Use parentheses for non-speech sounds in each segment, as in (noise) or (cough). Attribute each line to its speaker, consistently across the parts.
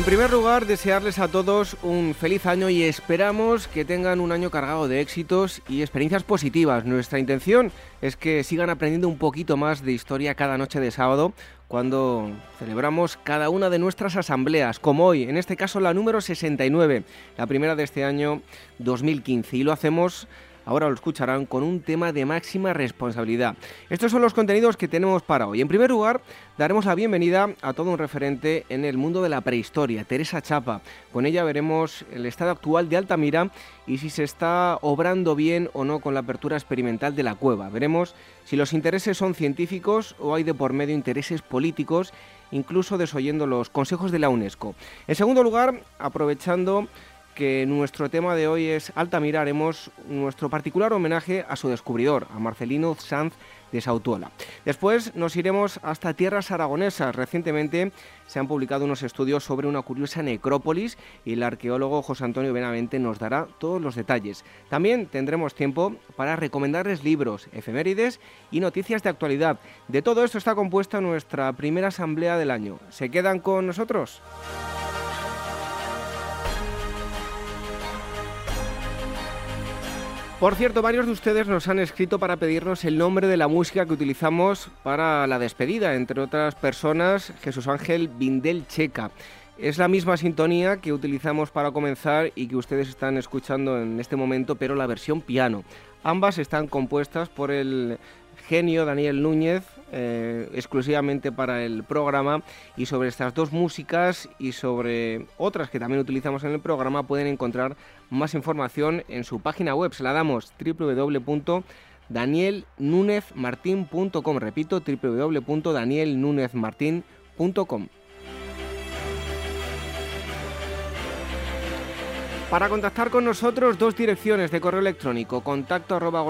Speaker 1: En primer lugar, desearles a todos un feliz año y esperamos que tengan un año cargado de éxitos y experiencias positivas. Nuestra intención es que sigan aprendiendo un poquito más de historia cada noche de sábado cuando celebramos cada una de nuestras asambleas, como hoy, en este caso la número 69, la primera de este año 2015. Y lo hacemos ahora lo escucharán con un tema de máxima responsabilidad. Estos son los contenidos que tenemos para hoy. En primer lugar, daremos la bienvenida a todo un referente en el mundo de la prehistoria, Teresa Chapa. Con ella veremos el estado actual de Altamira y si se está obrando bien o no con la apertura experimental de la cueva. Veremos si los intereses son científicos o hay de por medio intereses políticos incluso desoyendo los consejos de la UNESCO. En segundo lugar, aprovechando que nuestro tema de hoy es Altamira, haremos nuestro particular homenaje a su descubridor, a Marcelino Sanz de Sautuola. Después nos iremos hasta tierras aragonesas. Recientemente se han publicado unos estudios sobre una curiosa necrópolis y el arqueólogo José Antonio Benavente nos dará todos los detalles. También tendremos tiempo para recomendarles libros, efemérides y noticias de actualidad. De todo esto está compuesta nuestra primera asamblea del año. ¿Se quedan con nosotros? Por cierto, varios de ustedes nos han escrito para pedirnos el nombre de la música que utilizamos para la despedida, entre otras personas Jesús Ángel Vindel Checa. Es la misma sintonía que utilizamos para comenzar y que ustedes están escuchando en este momento, pero la versión piano. Ambas están compuestas por el genio Daniel Núñez, eh, exclusivamente para el programa y sobre estas dos músicas y sobre otras que también utilizamos en el programa pueden encontrar más información en su página web. Se la damos www.danielnunezmartin.com. Repito, www.danielnunezmartin.com. Para contactar con nosotros, dos direcciones de correo electrónico, contacto arroba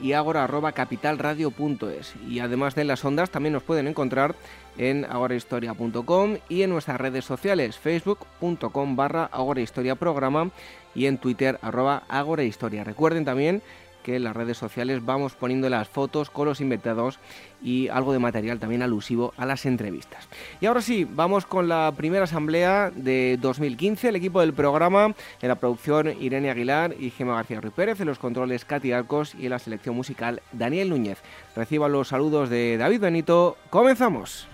Speaker 1: y agora arroba capitalradio.es. Y además de las ondas, también nos pueden encontrar en agorahistoria.com y en nuestras redes sociales, facebook.com barra agorahistoriaprograma y en twitter arroba agorahistoria. Recuerden también que en las redes sociales vamos poniendo las fotos con los invitados y algo de material también alusivo a las entrevistas. Y ahora sí, vamos con la primera asamblea de 2015, el equipo del programa, en la producción Irene Aguilar y Gemma García Ruiz Pérez, en los controles Katy Arcos y en la selección musical Daniel Núñez. Reciban los saludos de David Benito. ¡Comenzamos!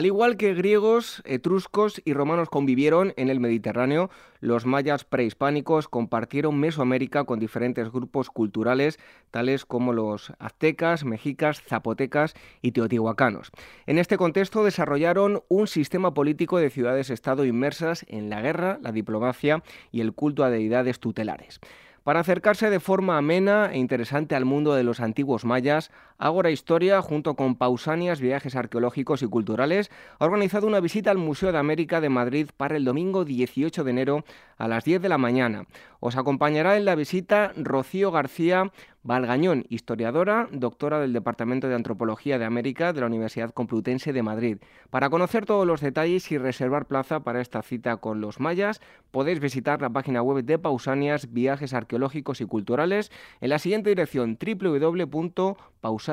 Speaker 1: Al igual que griegos, etruscos y romanos convivieron en el Mediterráneo, los mayas prehispánicos compartieron Mesoamérica con diferentes grupos culturales tales como los aztecas, mexicas, zapotecas y teotihuacanos. En este contexto desarrollaron un sistema político de ciudades-estado inmersas en la guerra, la diplomacia y el culto a deidades tutelares. Para acercarse de forma amena e interesante al mundo de los antiguos mayas, Ágora Historia, junto con Pausanias Viajes Arqueológicos y Culturales, ha organizado una visita al Museo de América de Madrid para el domingo 18 de enero a las 10 de la mañana. Os acompañará en la visita Rocío García Valgañón, historiadora, doctora del Departamento de Antropología de América de la Universidad Complutense de Madrid. Para conocer todos los detalles y reservar plaza para esta cita con los mayas, podéis visitar la página web de Pausanias Viajes Arqueológicos y Culturales en la siguiente dirección www.pausanias.com.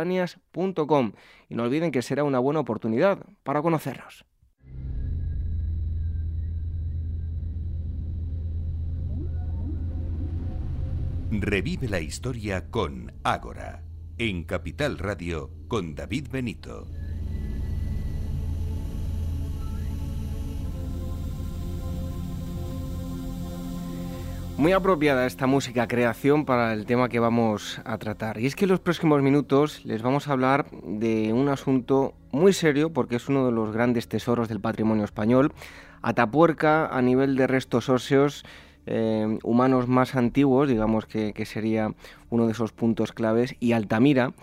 Speaker 1: Y no olviden que será una buena oportunidad para conocernos.
Speaker 2: Revive la historia con Ágora, en Capital Radio con David Benito.
Speaker 1: Muy apropiada esta música creación para el tema que vamos a tratar. Y es que en los próximos minutos les vamos a hablar de un asunto muy serio porque es uno de los grandes tesoros del patrimonio español. Atapuerca a nivel de restos óseos eh, humanos más antiguos, digamos que, sería uno de esos puntos claves, y Altamira,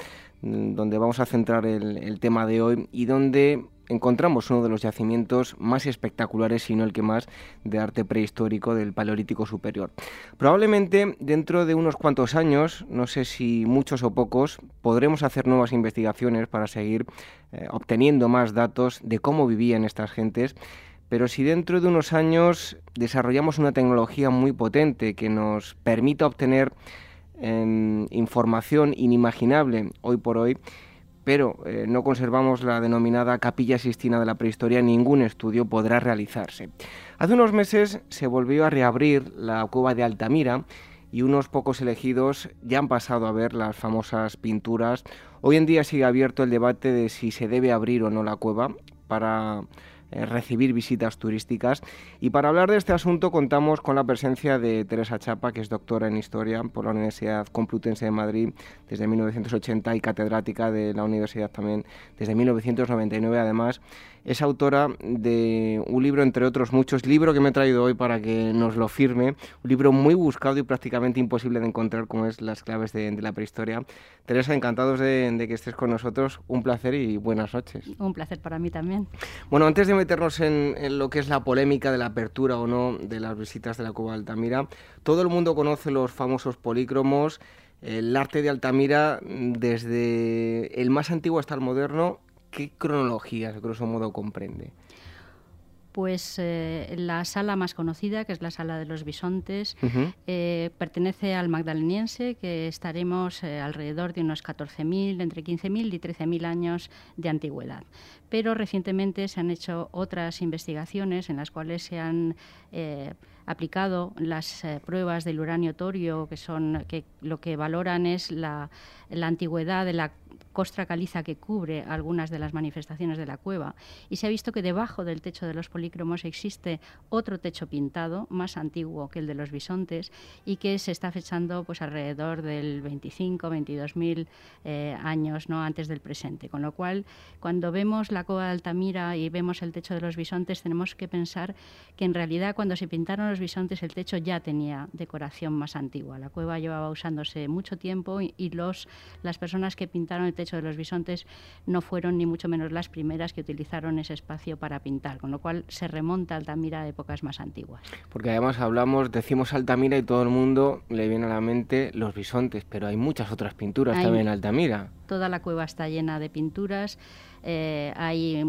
Speaker 1: mm, donde vamos a centrar el tema de hoy y donde encontramos uno de los yacimientos más espectaculares, si no el que más, de arte prehistórico del Paleolítico Superior. Probablemente dentro de unos cuantos años, no sé si muchos o pocos, podremos hacer nuevas investigaciones para seguir eh, obteniendo más datos de cómo vivían estas gentes. Pero si dentro de unos años desarrollamos una tecnología muy potente que nos permita obtener em, información inimaginable hoy por hoy, pero eh, no conservamos la denominada capilla sistina de la prehistoria, ningún estudio podrá realizarse. Hace unos meses se volvió a reabrir la cueva de Altamira y unos pocos elegidos ya han pasado a ver las famosas pinturas. Hoy en día sigue abierto el debate de si se debe abrir o no la cueva para eh, recibir visitas turísticas. Y para hablar de este asunto contamos con la presencia de Teresa Chapa, que es doctora en Historia por la Universidad Complutense de Madrid desde 1980 y catedrática de la universidad también desde 1999. Además, es autora de un libro, entre otros muchos, libro que me he traído hoy para que nos lo firme, un libro muy buscado y prácticamente imposible de encontrar, como es Las claves de, la prehistoria. Teresa, encantados de, que estés con nosotros, un placer y buenas noches.
Speaker 3: Un placer para mí también.
Speaker 1: Bueno, antes de meternos en, lo que es la polémica de la apertura o no de las visitas de la Cueva de Altamira, todo el mundo conoce los famosos polícromos, el arte de Altamira desde el más antiguo hasta el moderno ¿qué cronologías, grosso modo, comprende?
Speaker 3: Pues eh, la sala más conocida, que es la sala de los bisontes, eh, pertenece al magdaleniense, que estaremos eh, alrededor de unos 14.000, entre 15.000 y 13.000 años de antigüedad. Pero recientemente se han hecho otras investigaciones en las cuales se han aplicado las pruebas del uranio torio, que son que lo que valoran es la, la antigüedad de la costra caliza que cubre algunas de las manifestaciones de la cueva y se ha visto que debajo del techo de los polícromos existe otro techo pintado más antiguo que el de los bisontes y que se está fechando pues alrededor del 25 22 mil eh, años no antes del presente. Con lo cual cuando vemos la cueva de Altamira y vemos el techo de los bisontes tenemos que pensar que en realidad cuando se pintaron los bisontes el techo ya tenía decoración más antigua. La cueva llevaba usándose mucho tiempo y, los las personas que pintaron el techo de los bisontes no fueron ni mucho menos las primeras que utilizaron ese espacio para pintar, con lo cual se remonta a Altamira a épocas más antiguas.
Speaker 1: Porque además hablamos, decimos Altamira y todo el mundo le viene a la mente los bisontes, pero hay muchas otras pinturas también en Altamira.
Speaker 3: Toda la cueva está llena de pinturas, eh, hay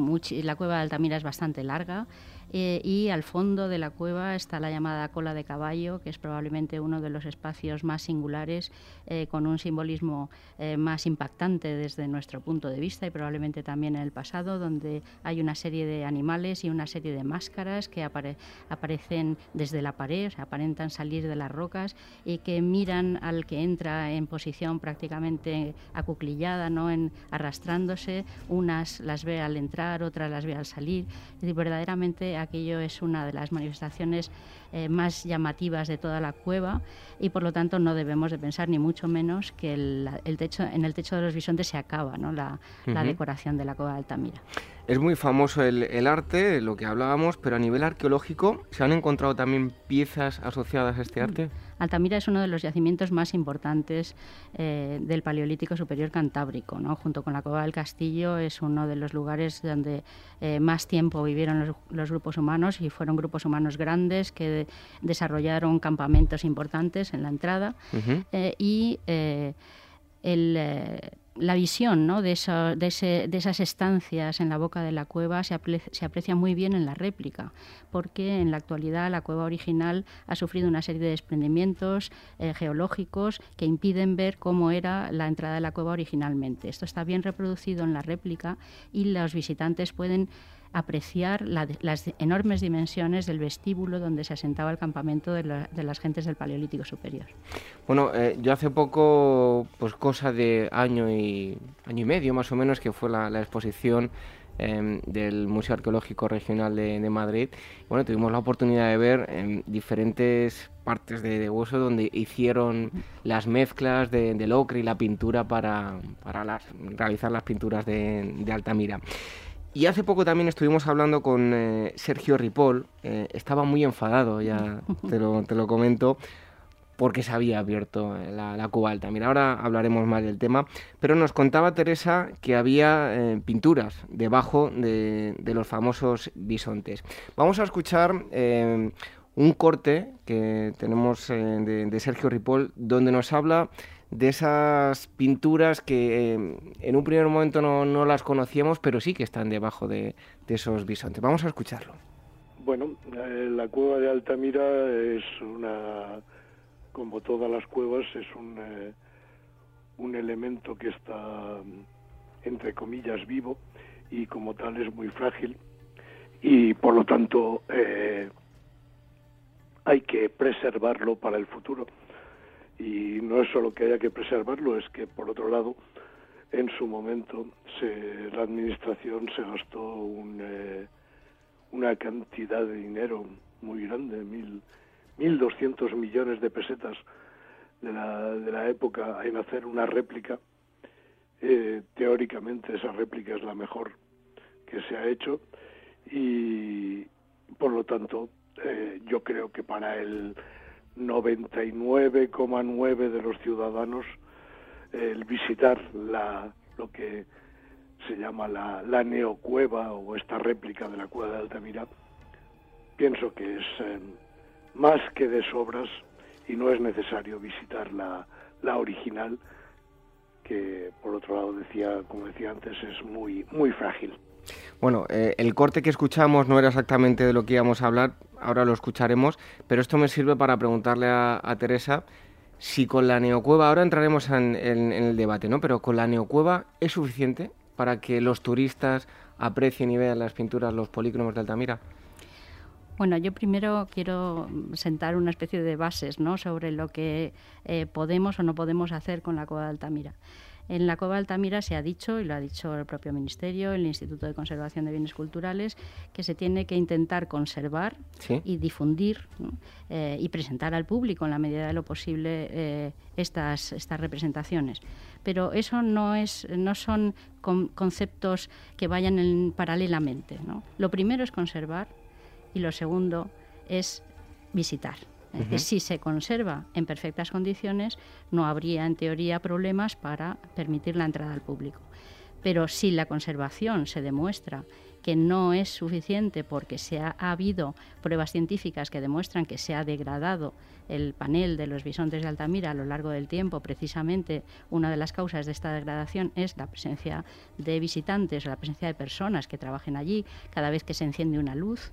Speaker 3: la cueva de Altamira es bastante larga. Eh, y al fondo de la cueva está la llamada cola de caballo, que es probablemente uno de los espacios más singulares, eh, con un simbolismo eh, más impactante desde nuestro punto de vista y probablemente también en el pasado, donde hay una serie de animales y una serie de máscaras que aparecen desde la pared, aparentan salir de las rocas y que miran al que entra en posición prácticamente acuclillada, ¿no? en, arrastrándose, unas las ve al entrar, otras las ve al salir, y verdaderamente aquello es una de las manifestaciones eh, más llamativas de toda la cueva y por lo tanto no debemos de pensar ni mucho menos que el, techo, en el techo de los bisontes se acaba ¿no? la, decoración de la cueva de Altamira.
Speaker 1: Es muy famoso el, arte, lo que hablábamos, pero a nivel arqueológico, ¿se han encontrado también piezas asociadas a este arte?
Speaker 3: Altamira es uno de los yacimientos más importantes eh, del Paleolítico Superior Cantábrico, ¿no? junto con la Cueva del Castillo es uno de los lugares donde eh, más tiempo vivieron los, grupos humanos y fueron grupos humanos grandes que desarrollaron campamentos importantes en la entrada eh, y el la visión ¿no? de, de, esas estancias en la boca de la cueva se, aprecia muy bien en la réplica, porque en la actualidad la cueva original ha sufrido una serie de desprendimientos eh, geológicos que impiden ver cómo era la entrada de la cueva originalmente. Esto está bien reproducido en la réplica y los visitantes pueden apreciar las enormes dimensiones del vestíbulo donde se asentaba el campamento de, las gentes del Paleolítico Superior.
Speaker 1: Bueno, eh, yo hace poco, pues cosa de año y, año y medio más o menos, que fue la, exposición em, del Museo Arqueológico Regional de, Madrid. Bueno, tuvimos la oportunidad de ver en diferentes partes de, hueso donde hicieron las mezclas del ocre y la pintura para, realizar las pinturas de, Altamira. Y hace poco también estuvimos hablando con eh, Sergio Ripoll, eh, estaba muy enfadado, ya (laughs) te lo, te lo comento, porque se había abierto eh, la, la, cuba Altamira. Ahora hablaremos más del tema, pero nos contaba Teresa que había eh, pinturas debajo de, los famosos bisontes. Vamos a escuchar eh, un corte que tenemos de, Sergio Ripoll, donde nos habla de esas pinturas que en un primer momento no, las conocíamos, pero sí que están debajo de, de esos bisontes. Vamos a escucharlo.
Speaker 4: Bueno, la cueva de Altamira es una como todas las cuevas, es un, eh, un elemento que está, entre comillas, vivo y como tal es muy frágil y por lo tanto eh, hay que preservarlo para el futuro. Y no es solo que haya que preservarlo, es que por otro lado, en su momento se, la administración se gastó un, eh, una cantidad de dinero muy grande, mil 1.200 millones de pesetas de la, de la época en hacer una réplica. Eh, teóricamente esa réplica es la mejor que se ha hecho y por lo tanto eh, yo creo que para el 99,9 de los ciudadanos el visitar la, lo que se llama la, la neocueva o esta réplica de la cueva de Altamira, pienso que es eh, más que de sobras y no es necesario visitar la, la original que por otro lado decía como decía antes es muy muy frágil
Speaker 1: bueno, eh, el corte que escuchamos no era exactamente de lo que íbamos a hablar, ahora lo escucharemos, pero esto me sirve para preguntarle a, Teresa si con la neocueva, ahora entraremos en, el debate, ¿no? Pero con la neocueva es suficiente para que los turistas aprecien y vean las pinturas, los polícromos de Altamira.
Speaker 3: Bueno, yo primero quiero sentar una especie de bases ¿no? sobre lo que eh, podemos o no podemos hacer con la Cueva de Altamira. En la Cueva de Altamira se ha dicho, y lo ha dicho el propio Ministerio, el Instituto de Conservación de Bienes Culturales, que se tiene que intentar conservar y difundir eh, y presentar al público en la medida de lo posible eh, estas, estas representaciones. Pero eso no, es, no son conceptos que vayan en, paralelamente. ¿no? Lo primero es conservar y lo segundo es visitar. Si se conserva en perfectas condiciones, no habría en teoría problemas para permitir la entrada al público. Pero si la conservación se demuestra que no es suficiente porque se ha, habido pruebas científicas que demuestran que se ha degradado el panel de los bisontes de Altamira a lo largo del tiempo, precisamente una de las causas de esta degradación es la presencia de visitantes la presencia de personas que trabajen allí cada vez que se enciende una luz,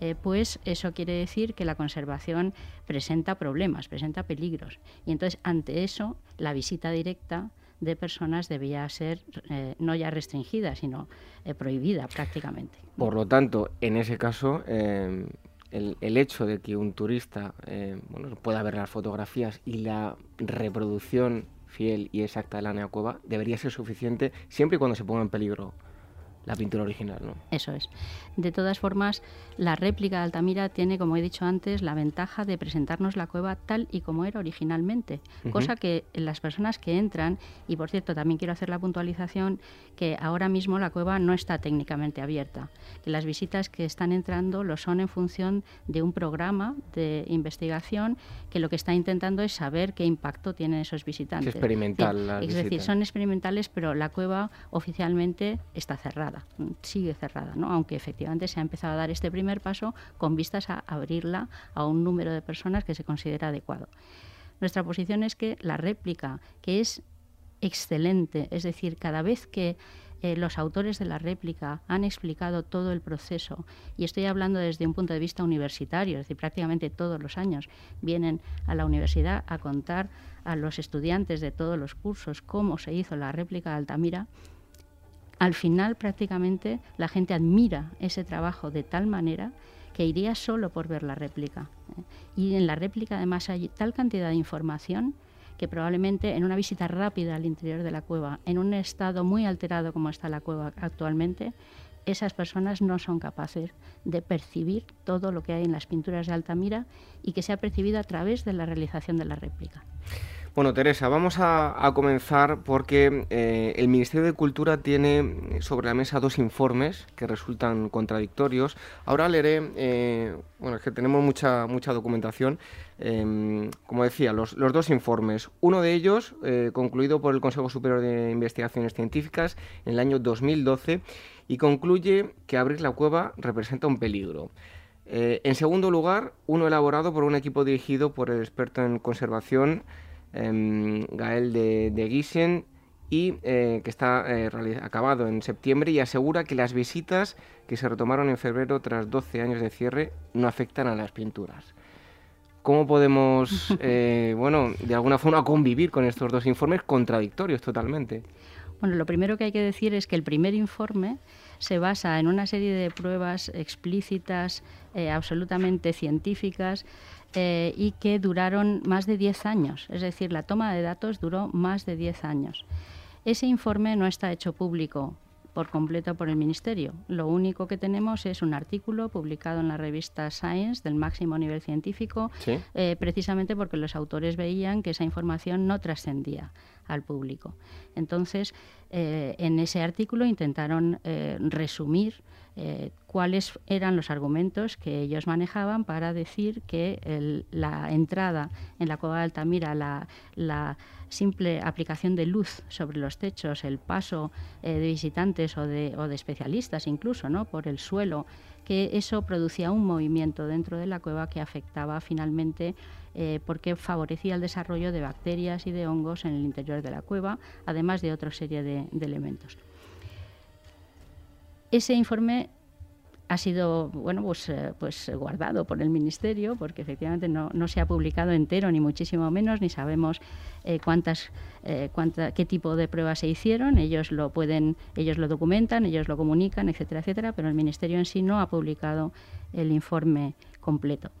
Speaker 3: eh, pues eso quiere decir que la conservación presenta problemas, presenta peligros. Y entonces, ante eso, la visita directa de personas debía ser eh, no ya restringida, sino eh, prohibida prácticamente.
Speaker 1: Por lo tanto, en ese caso, em, el, el, hecho de que un turista em, bueno, pueda ver las fotografías y la reproducción fiel y exacta de la neocueva debería ser suficiente siempre y cuando se ponga en peligro la pintura original, ¿no?
Speaker 3: Eso es. De todas formas, la réplica de Altamira tiene, como he dicho antes, la ventaja de presentarnos la cueva tal y como era originalmente, cosa que las personas que entran, y por cierto, también quiero hacer la puntualización que ahora mismo la cueva no está técnicamente abierta, que las visitas que están entrando lo son en función de un programa de investigación que lo que está intentando es saber qué impacto tienen esos visitantes.
Speaker 1: Es experimental.
Speaker 3: es decir, son experimentales, pero la cueva oficialmente está cerrada sigue cerrada, ¿no? aunque efectivamente se ha empezado a dar este primer paso con vistas a abrirla a un número de personas que se considera adecuado. Nuestra posición es que la réplica, que es excelente, es decir, cada vez que eh, los autores de la réplica han explicado todo el proceso, y estoy hablando desde un punto de vista universitario, es decir, prácticamente todos los años vienen a la universidad a contar a los estudiantes de todos los cursos cómo se hizo la réplica de Altamira, al final prácticamente la gente admira ese trabajo de tal manera que iría solo por ver la réplica. ¿eh? Y en la réplica además hay tal cantidad de información que probablemente en una visita rápida al interior de la cueva, en un estado muy alterado como está la cueva actualmente, esas personas no son capaces de percibir todo lo que hay en las pinturas de Altamira y que se ha percibido a través de la realización de la réplica.
Speaker 1: Bueno, Teresa, vamos a, comenzar porque eh, el Ministerio de Cultura tiene sobre la mesa dos informes que resultan contradictorios. Ahora leeré, eh, bueno, es que tenemos mucha, mucha documentación. Em, como decía, los, los, dos informes. Uno de ellos, eh, concluido por el Consejo Superior de Investigaciones Científicas en el año 2012, y concluye que abrir la cueva representa un peligro. en segundo lugar, uno elaborado por un equipo dirigido por el experto en conservación Gael de, de y eh, que está eh, acabado en septiembre y asegura que las visitas que se retomaron en febrero tras 12 años de cierre no afectan a las pinturas. ¿Cómo podemos, (laughs) eh, bueno, de alguna forma convivir con estos dos informes contradictorios totalmente?
Speaker 3: Bueno, lo primero que hay que decir es que el primer informe se basa en una serie de pruebas explícitas, absolutamente científicas, eh, y que duraron más de 10 años. Es decir, la toma de datos duró más de 10 años. Ese informe no está hecho público por completo por el Ministerio. Lo único que tenemos es un artículo publicado en la revista Science del máximo nivel científico, eh, precisamente porque los autores veían que esa información no trascendía al público. Entonces, eh, en ese artículo intentaron resumir eh, cuáles eran los argumentos que ellos manejaban para decir que la entrada en la cueva de Altamira, la, simple aplicación de luz sobre los techos, el paso eh, de visitantes o de, especialistas incluso ¿no? por el suelo, que eso producía un movimiento dentro de la cueva que afectaba finalmente eh, porque favorecía el desarrollo de bacterias y de hongos en el interior de la cueva, además de otra serie de elementos. Ese informe ha sido bueno pues, eh, pues guardado por el ministerio porque efectivamente no, se ha publicado entero ni muchísimo menos ni sabemos eh, eh, qué tipo de pruebas se hicieron. Ellos lo pueden ellos lo documentan ellos lo comunican etcétera etcétera pero el ministerio en sí no ha publicado el informe completo.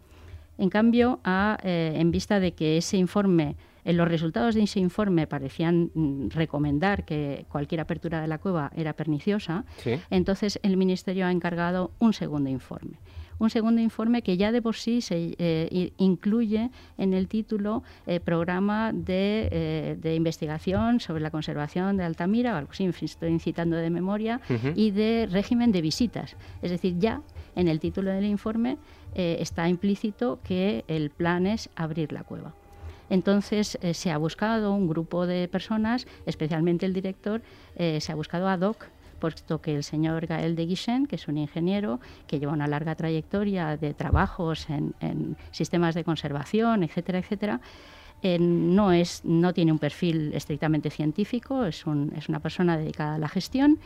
Speaker 3: En cambio en vista de que ese informe en los resultados de ese informe parecían mm, recomendar que cualquier apertura de la cueva era perniciosa, entonces el Ministerio ha encargado un segundo informe un segundo informe que ya de por sí se eh, incluye en el título eh, programa de, eh, investigación sobre la conservación de Altamira, algo así, estoy incitando de memoria, y de régimen de visitas. Es decir, ya en el título del informe está implícito que el plan es abrir la cueva. Entonces eh, se ha buscado un grupo de personas, especialmente el director, eh, se ha buscado ad hoc puesto que el señor Gael de Guichen, que es un ingeniero que lleva una larga trayectoria de trabajos en, sistemas de conservación, etcétera, etcétera, eh, no, es, no tiene un perfil estrictamente científico, es, es una persona dedicada a la gestión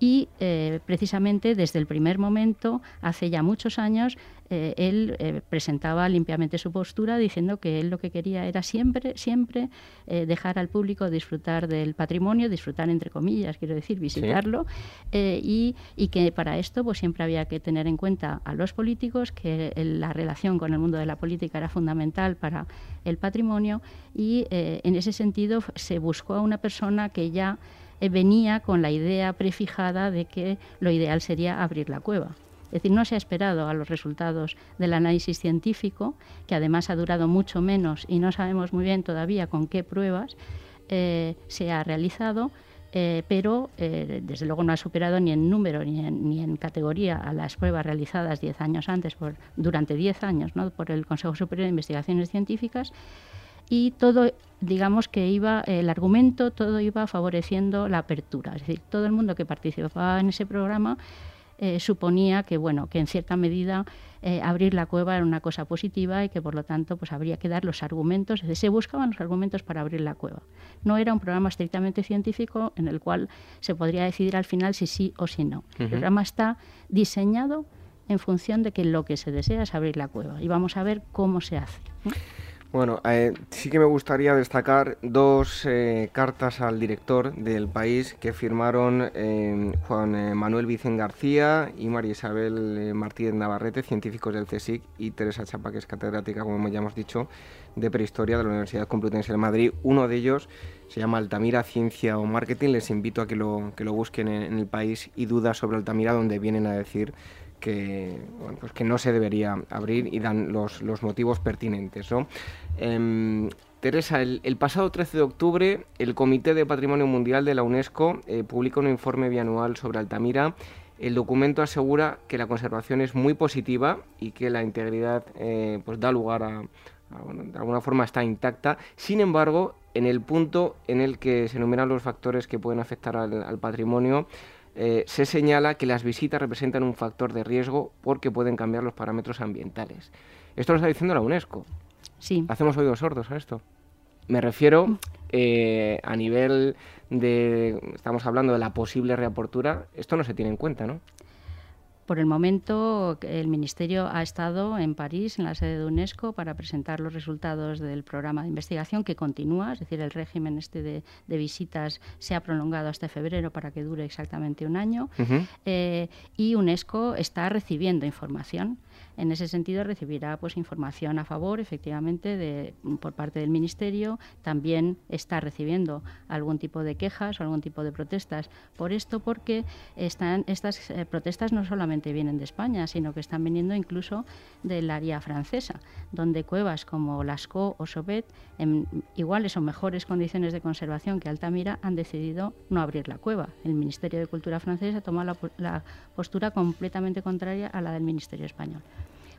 Speaker 3: y eh, precisamente desde el primer momento, hace ya muchos años, eh, él eh, presentaba limpiamente su postura diciendo que él lo que quería era siempre, siempre dejar al público disfrutar del patrimonio, disfrutar entre comillas, quiero decir, visitarlo, y, y, que para esto pues siempre había que tener en cuenta a los políticos, que la relación con el mundo de la política era fundamental para el patrimonio y en ese sentido se buscó a una persona que ya eh, venía con la idea prefijada de que lo ideal sería abrir la cueva. Es decir, no se ha esperado a los resultados del análisis científico, que además ha durado mucho menos y no sabemos muy bien todavía con qué pruebas eh, se ha realizado, eh, pero desde luego no ha superado ni en número ni en, ni en categoría a las pruebas realizadas diez años antes, por, durante diez años, ¿no? por el Consejo Superior de Investigaciones Científicas, y todo, digamos que iba, el argumento, todo iba favoreciendo la apertura. Es decir, todo el mundo que participaba en ese programa eh, suponía que, bueno, que en cierta medida eh, abrir la cueva era una cosa positiva y que por lo tanto pues habría que dar los argumentos, se buscaban los argumentos para abrir la cueva. No era un programa estrictamente científico en el cual se podría decidir al final si sí o si no. El programa está diseñado en función de que lo que se desea es abrir la cueva y vamos a ver cómo se hace.
Speaker 1: Bueno, eh, sí que me gustaría destacar dos eh, cartas al director del país que firmaron eh, Juan Manuel Vicen García y María Isabel Martínez Navarrete, científicos del CSIC, y Teresa Chapa, que es catedrática, como ya hemos dicho, de Prehistoria de la Universidad Complutense de Madrid. Uno de ellos se llama Altamira Ciencia o Marketing. Les invito a que lo, que lo busquen en, en el país y dudas sobre Altamira, donde vienen a decir que, pues que no se debería abrir y dan los, los motivos pertinentes. ¿no? Em, Teresa, el, pasado 13 de octubre el Comité de Patrimonio Mundial de la UNESCO eh, publica un informe bianual sobre Altamira. El documento asegura que la conservación es muy positiva y que la integridad eh, pues da lugar a, de alguna forma está intacta. Sin embargo, en el punto en el que se enumeran los factores que pueden afectar al patrimonio, eh, se señala que las visitas representan un factor de riesgo porque pueden cambiar los parámetros ambientales. Esto lo está diciendo la UNESCO.
Speaker 3: Sí.
Speaker 1: Hacemos oídos sordos a esto. Me refiero eh, a nivel de, estamos hablando de la posible reapertura, esto no se tiene en cuenta, ¿no?
Speaker 3: Por el momento, el Ministerio ha estado en París, en la sede de UNESCO, para presentar los resultados del programa de investigación que continúa, es decir, el régimen este de, visitas se ha prolongado hasta febrero para que dure exactamente un año. Eh, y UNESCO está recibiendo información en ese sentido recibirá pues información a favor, efectivamente, de, por parte del Ministerio. También está recibiendo algún tipo de quejas o algún tipo de protestas por esto, porque están, estas eh, protestas no solamente vienen de España, sino que están viniendo incluso del área francesa, donde cuevas como Lascaux o Chauvet, en iguales o mejores condiciones de conservación que Altamira, han decidido no abrir la cueva. El Ministerio de Cultura francés ha tomado la postura completamente contraria a la del Ministerio español.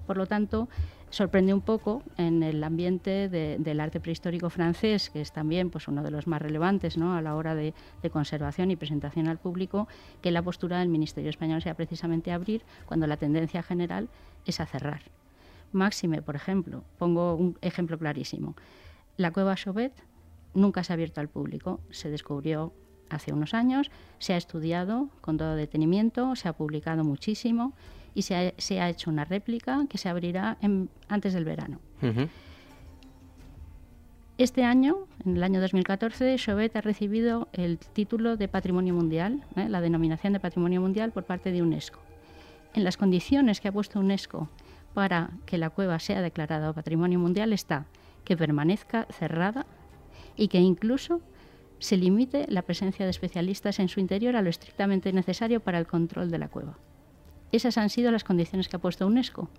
Speaker 3: Por lo tanto, sorprende un poco en el ambiente del arte prehistórico francés, que es también pues, uno de los más relevantes ¿no? a la hora de, conservación y presentación al público, que la postura del Ministerio español sea precisamente abrir cuando la tendencia general es a cerrar. Máxime, por ejemplo, pongo un ejemplo clarísimo. La cueva Chauvet nunca se ha abierto al público, se descubrió hace unos años, se ha estudiado con todo detenimiento, se ha publicado muchísimo y se ha, hecho una réplica que se abrirá antes del verano. Este año, en el año 2014, Chauvet ha recibido el título de Patrimonio Mundial, ¿eh? la denominación de Patrimonio Mundial por parte de UNESCO. En las condiciones que ha puesto UNESCO para que la cueva sea declarada Patrimonio Mundial está que permanezca cerrada y que incluso se limite la presencia de especialistas en su interior a lo estrictamente necesario para el control de la cueva. Esas han sido las condiciones que ha puesto UNESCO.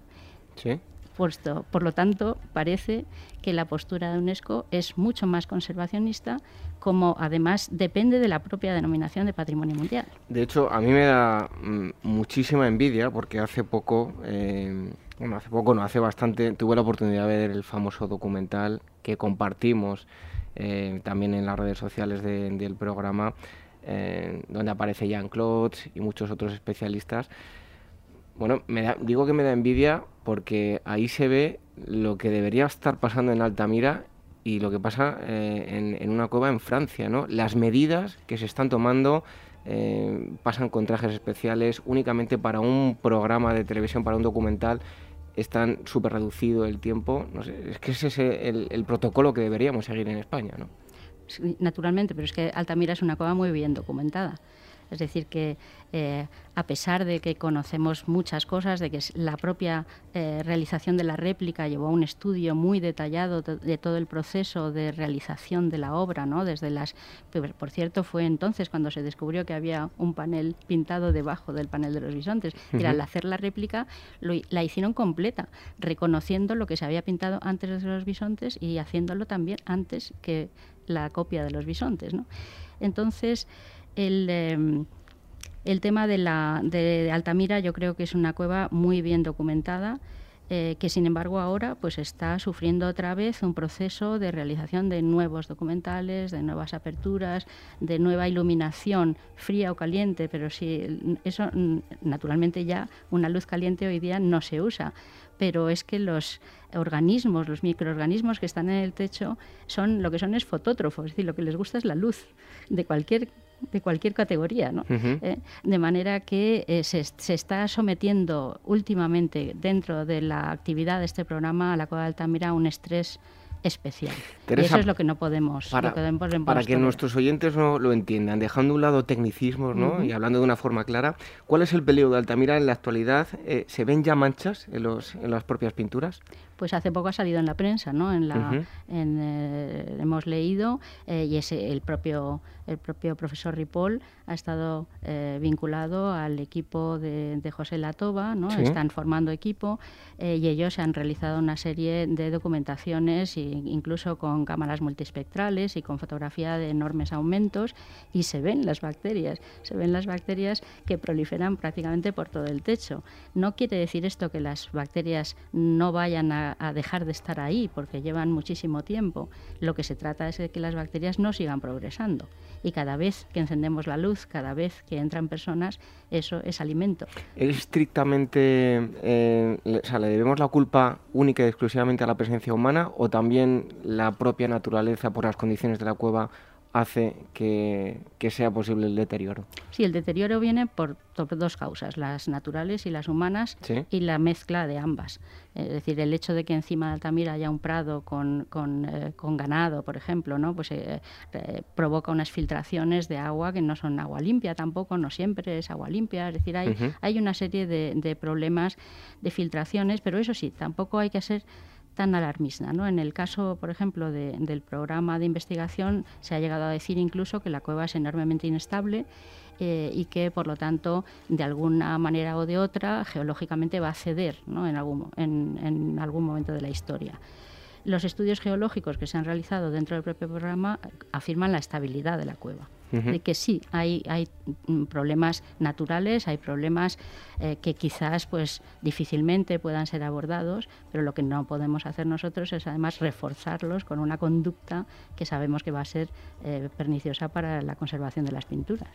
Speaker 1: Sí.
Speaker 3: Puesto, por lo tanto, parece que la postura de UNESCO es mucho más conservacionista, como además depende de la propia denominación de patrimonio mundial.
Speaker 1: De hecho, a mí me da mm, muchísima envidia porque hace poco, eh, bueno, hace poco no, hace bastante, tuve la oportunidad de ver el famoso documental que compartimos eh, también en las redes sociales del programa, eh, donde aparece Jean-Claude y muchos otros especialistas bueno, me digo que me da envidia porque ahí se ve lo que debería estar pasando en Altamira y lo que pasa eh, en, una cueva en Francia, ¿no? Las medidas que se están tomando eh, pasan con trajes especiales únicamente para un programa de televisión, para un documental, están súper reducido el tiempo. No sé, es que ese es el, el protocolo que deberíamos seguir en España, ¿no?
Speaker 3: naturalmente, pero es que Altamira es una cueva muy bien documentada. Es decir, que eh, a pesar de que conocemos muchas cosas, de que la propia eh, realización de la réplica llevó a un estudio muy detallado de, todo el proceso de realización de la obra, ¿no? Desde las, por cierto, fue entonces cuando se descubrió que había un panel pintado debajo del panel de los bisontes. Y al hacer la réplica la hicieron completa, reconociendo lo que se había pintado antes de los bisontes y haciéndolo también antes que la copia de los bisontes, ¿no? Entonces el, em, el tema de, la, de Altamira yo creo que es una cueva muy bien documentada. Eh, que sin embargo ahora pues está sufriendo otra vez un proceso de realización de nuevos documentales, de nuevas aperturas, de nueva iluminación fría o caliente, pero sí eso naturalmente ya una luz caliente hoy día no se usa, pero es que los organismos, los microorganismos que están en el techo son lo que son es fotótrofos, es decir, lo que les gusta es la luz de cualquier de cualquier categoría, ¿no? Eh, de manera que eh, se, se, está sometiendo últimamente dentro de la actividad de este programa a la de Altamira un estrés especial. y eso es lo que no podemos,
Speaker 1: para, para que nuestros oyentes no lo entiendan, dejando a un lado tecnicismos ¿no? y hablando de una forma clara, ¿cuál es el peligro de Altamira en la actualidad? Eh, ¿Se ven ya manchas en, los, en las propias pinturas?
Speaker 3: Pues hace poco ha salido en la prensa, ¿no? En la, eh, hemos leído eh, y ese, el propio el propio profesor Ripoll ha estado eh, vinculado al equipo de, José Latoba, ¿no? Están formando equipo y ellos han realizado una serie de documentaciones, incluso con cámaras multispectrales y con fotografía de enormes aumentos y se ven las bacterias, se ven las bacterias que proliferan prácticamente por todo el techo. No quiere decir esto que las bacterias no vayan a a, dejar de estar ahí porque llevan muchísimo tiempo. Lo que se trata es de que las bacterias no sigan progresando. Y cada vez que encendemos la luz, cada vez que entran personas, eso es alimento.
Speaker 1: ¿Es estrictamente, eh, o sea, le debemos la culpa única y exclusivamente a la presencia humana o también la propia naturaleza por las condiciones de la cueva hace que, sea posible el deterioro.
Speaker 3: Sí, el deterioro viene por, dos causas, las naturales y las humanas, y la mezcla de ambas. Es decir, el hecho de que encima de Altamira haya un prado con, con, eh, ganado, por ejemplo, ¿no? pues eh, eh, provoca unas filtraciones de agua que no son agua limpia tampoco, no siempre es agua limpia. Es decir, hay, hay una serie de, de problemas de filtraciones, pero eso sí, tampoco hay que ser tan alarmista. ¿no? En el caso, por ejemplo, del programa de investigación, se ha llegado a decir incluso que la cueva es enormemente inestable eh, y que, por lo tanto, de alguna manera o de otra, geológicamente va a ceder ¿no? en, algún, en algún momento de la historia. Los estudios geológicos que se han realizado dentro del propio programa afirman la estabilidad de la cueva de que sí, hay, hay mm, problemas naturales, hay problemas eh, que quizás pues difícilmente puedan ser abordados, pero lo que no podemos hacer nosotros es además reforzarlos con una conducta que sabemos que va a ser eh, perniciosa para la conservación de las pinturas.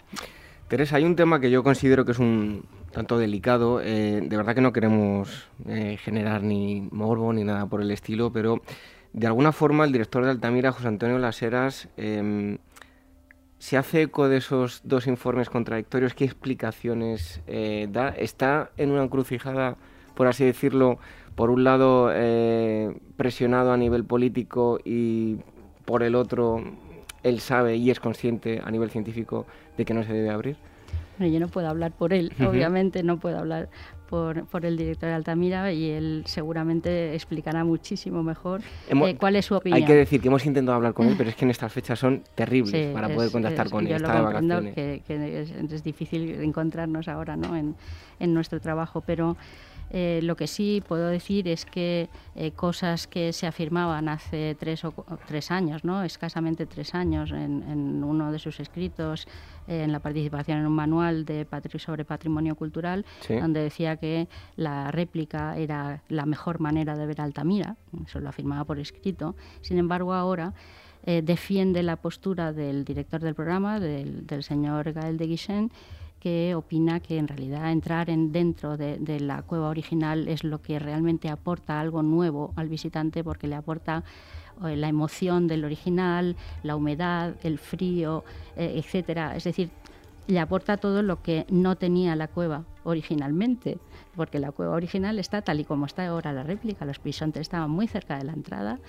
Speaker 1: Teresa, hay un tema que yo considero que es un tanto delicado. Eh, de verdad que no queremos generar ni morbo ni nada por el estilo, pero de alguna forma el director de Altamira, José Antonio Laseras, em, se hace eco de esos dos informes contradictorios. ¿Qué explicaciones eh, da? ¿Está en una encrucijada, por así decirlo, por un lado eh, presionado a nivel político y por el otro él sabe y es consciente a nivel científico de que no se debe abrir?
Speaker 3: yo no puedo hablar por él, obviamente no puedo hablar por, por, el director de Altamira y él seguramente explicará muchísimo mejor eh, cuál es su opinión.
Speaker 1: Hay que decir que hemos intentado hablar con él, (laughs) pero es que en estas fechas son terribles para poder contactar con él.
Speaker 3: Yo lo comprendo que, que es, es, difícil encontrarnos ahora ¿no? en, en nuestro trabajo, pero eh, lo que sí puedo decir es que eh, cosas que se afirmaban hace tres, o, tres años, ¿no? escasamente tres años, en, uno de sus escritos, eh, en la participación en un manual de sobre patrimonio cultural, donde decía que la réplica era la mejor manera de ver Altamira, eso lo afirmaba por escrito. Sin embargo, ahora defiende la postura del director del programa, del, del señor Gael de Guichen, que opina que en realidad entrar en, dentro de, la cueva original es lo que realmente aporta algo nuevo al visitante porque le aporta eh, la emoción del original, la humedad, el frío, eh, etcétera. Es decir, le aporta todo lo que no tenía la cueva originalmente, porque la cueva original está tal y como está ahora la réplica. Los bisontes estaban muy cerca de la entrada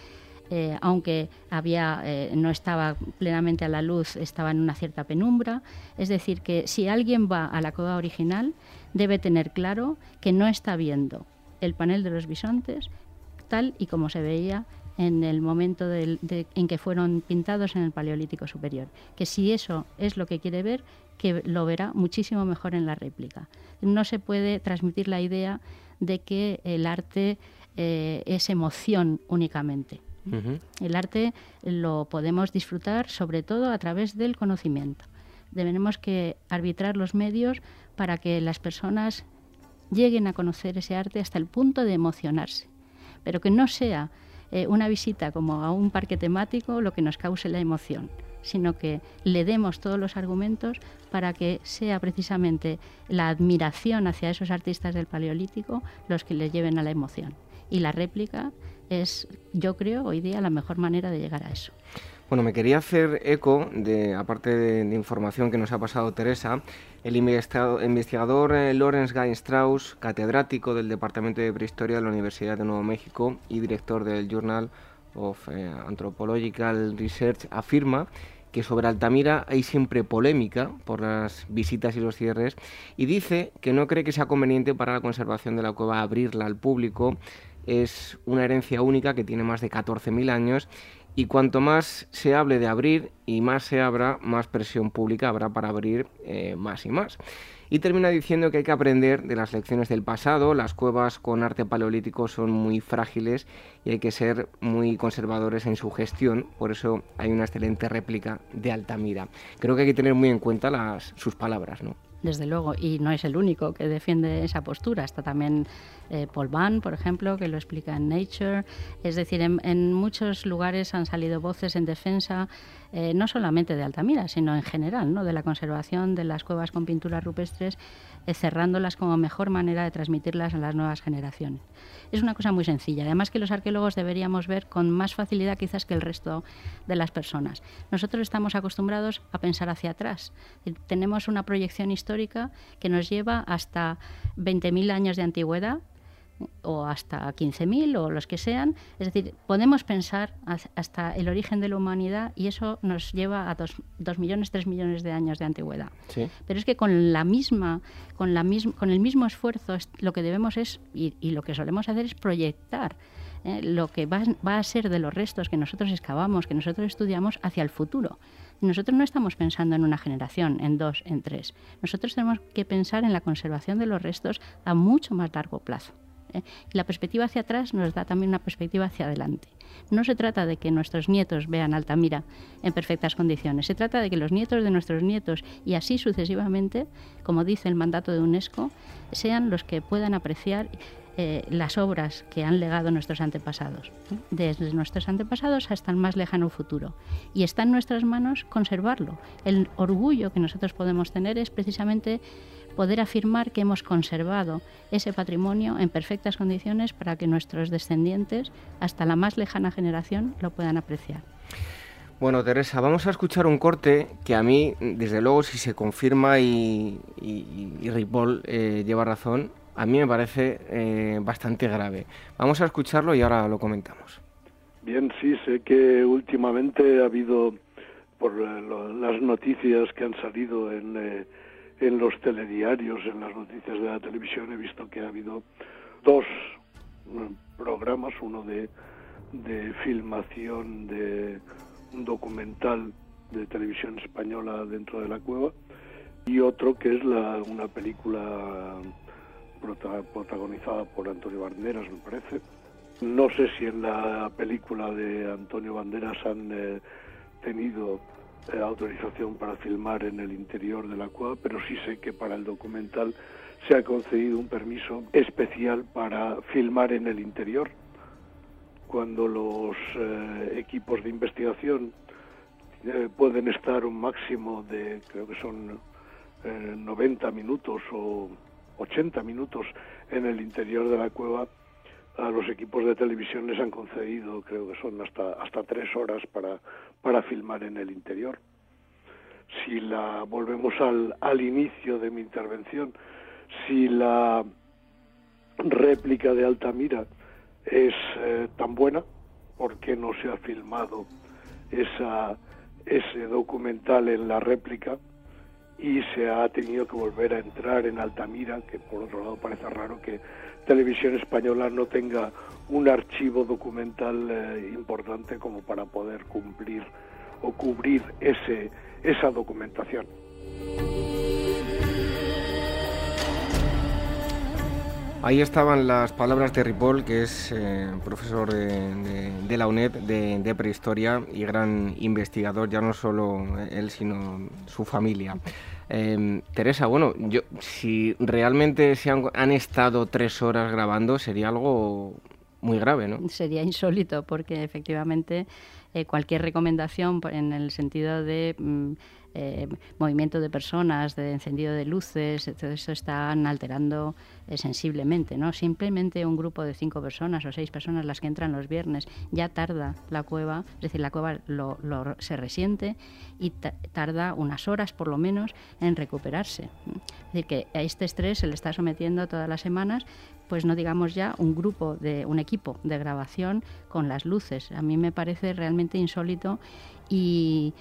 Speaker 3: eh, aunque había, eh, no estaba plenamente a la luz, estaba en una cierta penumbra. Es decir, que si alguien va a la cueva original, debe tener claro que no está viendo el panel de los bisontes tal y como se veía en el momento en que fueron pintados en el Paleolítico Superior. Que si eso es lo que quiere ver, que lo verá muchísimo mejor en la réplica. No se puede transmitir la idea de que el arte eh, es emoción únicamente. El arte lo podemos disfrutar sobre todo a través del conocimiento. Debemos que arbitrar los medios para que las personas lleguen a conocer ese arte hasta el punto de emocionarse, pero que no sea eh, una visita como a un parque temático lo que nos cause la emoción, sino que le demos todos los argumentos para que sea precisamente la admiración hacia esos artistas del Paleolítico los que le lleven a la emoción. Y la réplica es, yo creo, hoy día la mejor manera de llegar a eso.
Speaker 1: Bueno, me quería hacer eco, de, aparte de, información que nos ha pasado Teresa, el investigador eh, Lawrence Strauss, catedrático del Departamento de Prehistoria de la Universidad de Nuevo México y director del journal of eh, Anthropological Research afirma que sobre Altamira hay siempre polémica por las visitas y los cierres y dice que no cree que sea conveniente para la conservación de la cueva abrirla al público. Es una herencia única que tiene más de 14.000 años y cuanto más se hable de abrir y más se abra, más presión pública habrá para abrir eh, más y más y termina diciendo que hay que aprender de las lecciones del pasado. Las cuevas con arte paleolítico son muy frágiles y hay que ser muy conservadores en su gestión. Por eso hay una excelente réplica de Altamira. Creo que hay que tener muy en cuenta las, sus palabras, ¿no?
Speaker 3: Desde luego, y no es el único que defiende esa postura. Está también eh, Paul Van, por ejemplo, que lo explica en Nature. Es decir, en, muchos lugares han salido voces en defensa eh, no solamente de Altamira, sino en general, ¿no? de la conservación de las cuevas con pinturas rupestres cerrándolas como mejor manera de transmitirlas a las nuevas generaciones. Es una cosa muy sencilla, además que los arqueólogos deberíamos ver con más facilidad quizás que el resto de las personas. Nosotros estamos acostumbrados a pensar hacia atrás. Tenemos una proyección histórica que nos lleva hasta 20.000 años de antigüedad o hasta 15.000 o los que sean. Es decir, podemos pensar hasta el origen de la humanidad y eso nos lleva a 2 millones, 3 millones de años de antigüedad. Pero es que con la misma, con, la con el mismo esfuerzo lo que debemos es, y, lo que solemos hacer es proyectar ¿eh? lo que va, va, a ser de los restos que nosotros excavamos, que nosotros estudiamos hacia el futuro. Nosotros no estamos pensando en una generación, en dos, en tres. Nosotros tenemos que pensar en la conservación de los restos a mucho más largo plazo. ¿Eh? Y la perspectiva hacia atrás nos da también una perspectiva hacia adelante. No se trata de que nuestros nietos vean Altamira en perfectas condiciones, se trata de que los nietos de nuestros nietos y así sucesivamente, como dice el mandato de UNESCO, sean los que puedan apreciar eh, las obras que han legado nuestros antepasados, desde nuestros antepasados hasta el más lejano futuro. Y está en nuestras manos conservarlo. El orgullo que nosotros podemos tener es precisamente poder afirmar que hemos conservado ese patrimonio en perfectas condiciones para que nuestros descendientes, hasta la más lejana generación, lo puedan apreciar.
Speaker 1: Bueno, Teresa, vamos a escuchar un corte que a mí, desde luego, si se confirma y, y, Ripoll eh, lleva razón, a mí me parece eh, bastante grave. Vamos a escucharlo y ahora lo comentamos.
Speaker 4: Bien, sí, sé que últimamente ha habido, por las noticias que han salido en, eh, en los telediarios, en las noticias de la televisión, he visto que ha habido dos mm, programas, uno de, de filmación de un documental de televisión española dentro de la cueva y otro que es la, una película protagonizada por Antonio Banderas, me parece. No sé si en la película de Antonio Banderas han eh, tenido eh, autorización para filmar en el interior de la cueva, pero sí sé que para el documental se ha concedido un permiso especial para filmar en el interior. Cuando los eh, equipos de investigación eh, pueden estar un máximo de, creo que son 90 minutos o 80 minutos en el interior de la cueva, a los equipos de televisión les han concedido, creo que son hasta, hasta tres horas para, para filmar en el interior. Si la volvemos al, al inicio de mi intervención, si la réplica de Altamira es eh, tan buena, ¿por qué no se ha filmado esa, ese documental en la réplica? y se ha tenido que volver a entrar en Altamira, que por otro lado parece raro que Televisión Española no tenga un archivo documental eh, importante como para poder cumplir o cubrir ese, esa documentación.
Speaker 1: Ahí estaban las palabras de Ripoll, que es eh, profesor de, la UNED de, prehistoria y gran investigador, ya no solo él, sino su familia. Em, Teresa, bueno, yo si realmente se han, estado tres horas grabando sería algo muy grave, ¿no?
Speaker 3: Sería insólito porque efectivamente eh, cualquier recomendación en el sentido de mm, eh, movimiento de personas, de encendido de luces, todo eso están alterando eh, sensiblemente, ¿no? Simplemente un grupo de cinco personas o seis personas las que entran los viernes, ya tarda la cueva, es decir, la cueva lo, se resiente y tarda unas horas por lo menos en recuperarse. Es decir, que a este estrés se le está sometiendo todas las semanas pues no digamos ya un grupo de un equipo de grabación con las luces. A mí me parece realmente insólito y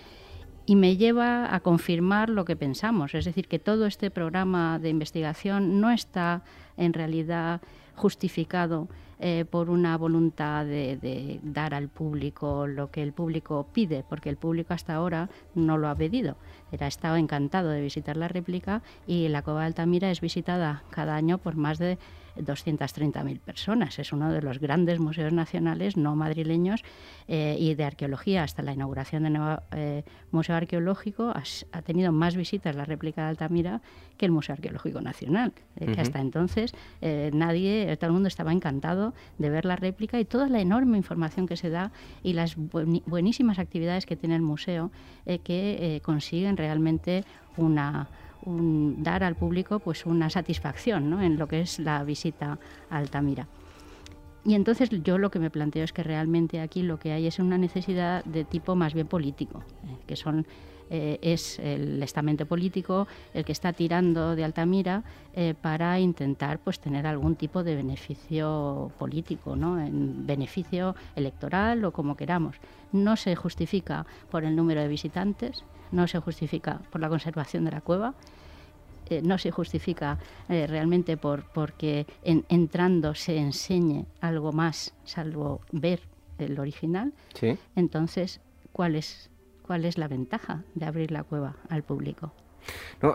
Speaker 3: y me lleva a confirmar lo que pensamos, es decir, que todo este programa de investigación no está en realidad justificado eh, por una voluntad de, dar al público lo que el público pide, porque el público hasta ahora no lo ha pedido. Era estado encantado de visitar la réplica y la Cova de Altamira es visitada cada año por más de 230.000 personas. Es uno de los grandes museos nacionales no madrileños eh, y de arqueología. Hasta la inauguración del nuevo eh, Museo Arqueológico ha, tenido más visitas la réplica de Altamira que el Museo Arqueológico Nacional. Eh, que hasta entonces nadie, todo el mundo estaba encantado de ver la réplica y toda la enorme información que se da y las buenísimas actividades que tiene el museo que consiguen realmente una dar al público pues una satisfacción en lo que es la visita a Altamira. Y entonces yo lo que me planteo es que realmente aquí lo que hay es una necesidad de tipo más bien político, eh, que son eh, es el estamento político el que está tirando de Altamira eh, para intentar pues tener algún tipo de beneficio político, ¿no? en beneficio electoral o como queramos. No se justifica por el número de visitantes, no se justifica por la conservación de la cueva, eh, no se justifica eh, realmente por porque entrando se enseñe algo más salvo ver el original. Entonces, ¿cuál es cuál es la ventaja de abrir la cueva al público?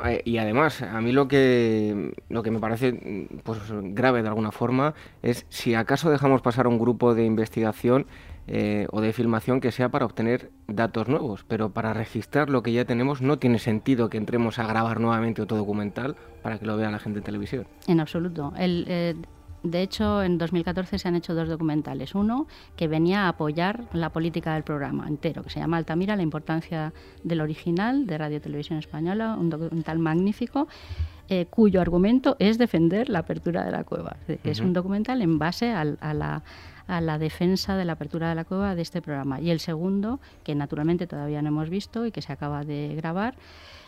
Speaker 1: Eh, y además, a mí lo que, lo que me parece pues, grave de alguna forma es si acaso dejamos pasar a un grupo de investigación eh, o de filmación que sea para obtener datos nuevos, pero para registrar lo que ya tenemos no tiene sentido que entremos a grabar nuevamente otro documental para que lo vea la gente en televisión.
Speaker 3: En absoluto. El, eh, de hecho, en 2014 se han hecho dos documentales. Uno que venía a apoyar la política del programa entero, que se llama Altamira, la importancia del original de Radio Televisión Española, un documental magnífico. Eh, cuyo argumento es defender la apertura de la cueva. Es un documental en base a la a la defensa de la apertura de la cueva de este programa. Y el segundo, que naturalmente todavía no hemos visto y que se acaba de grabar,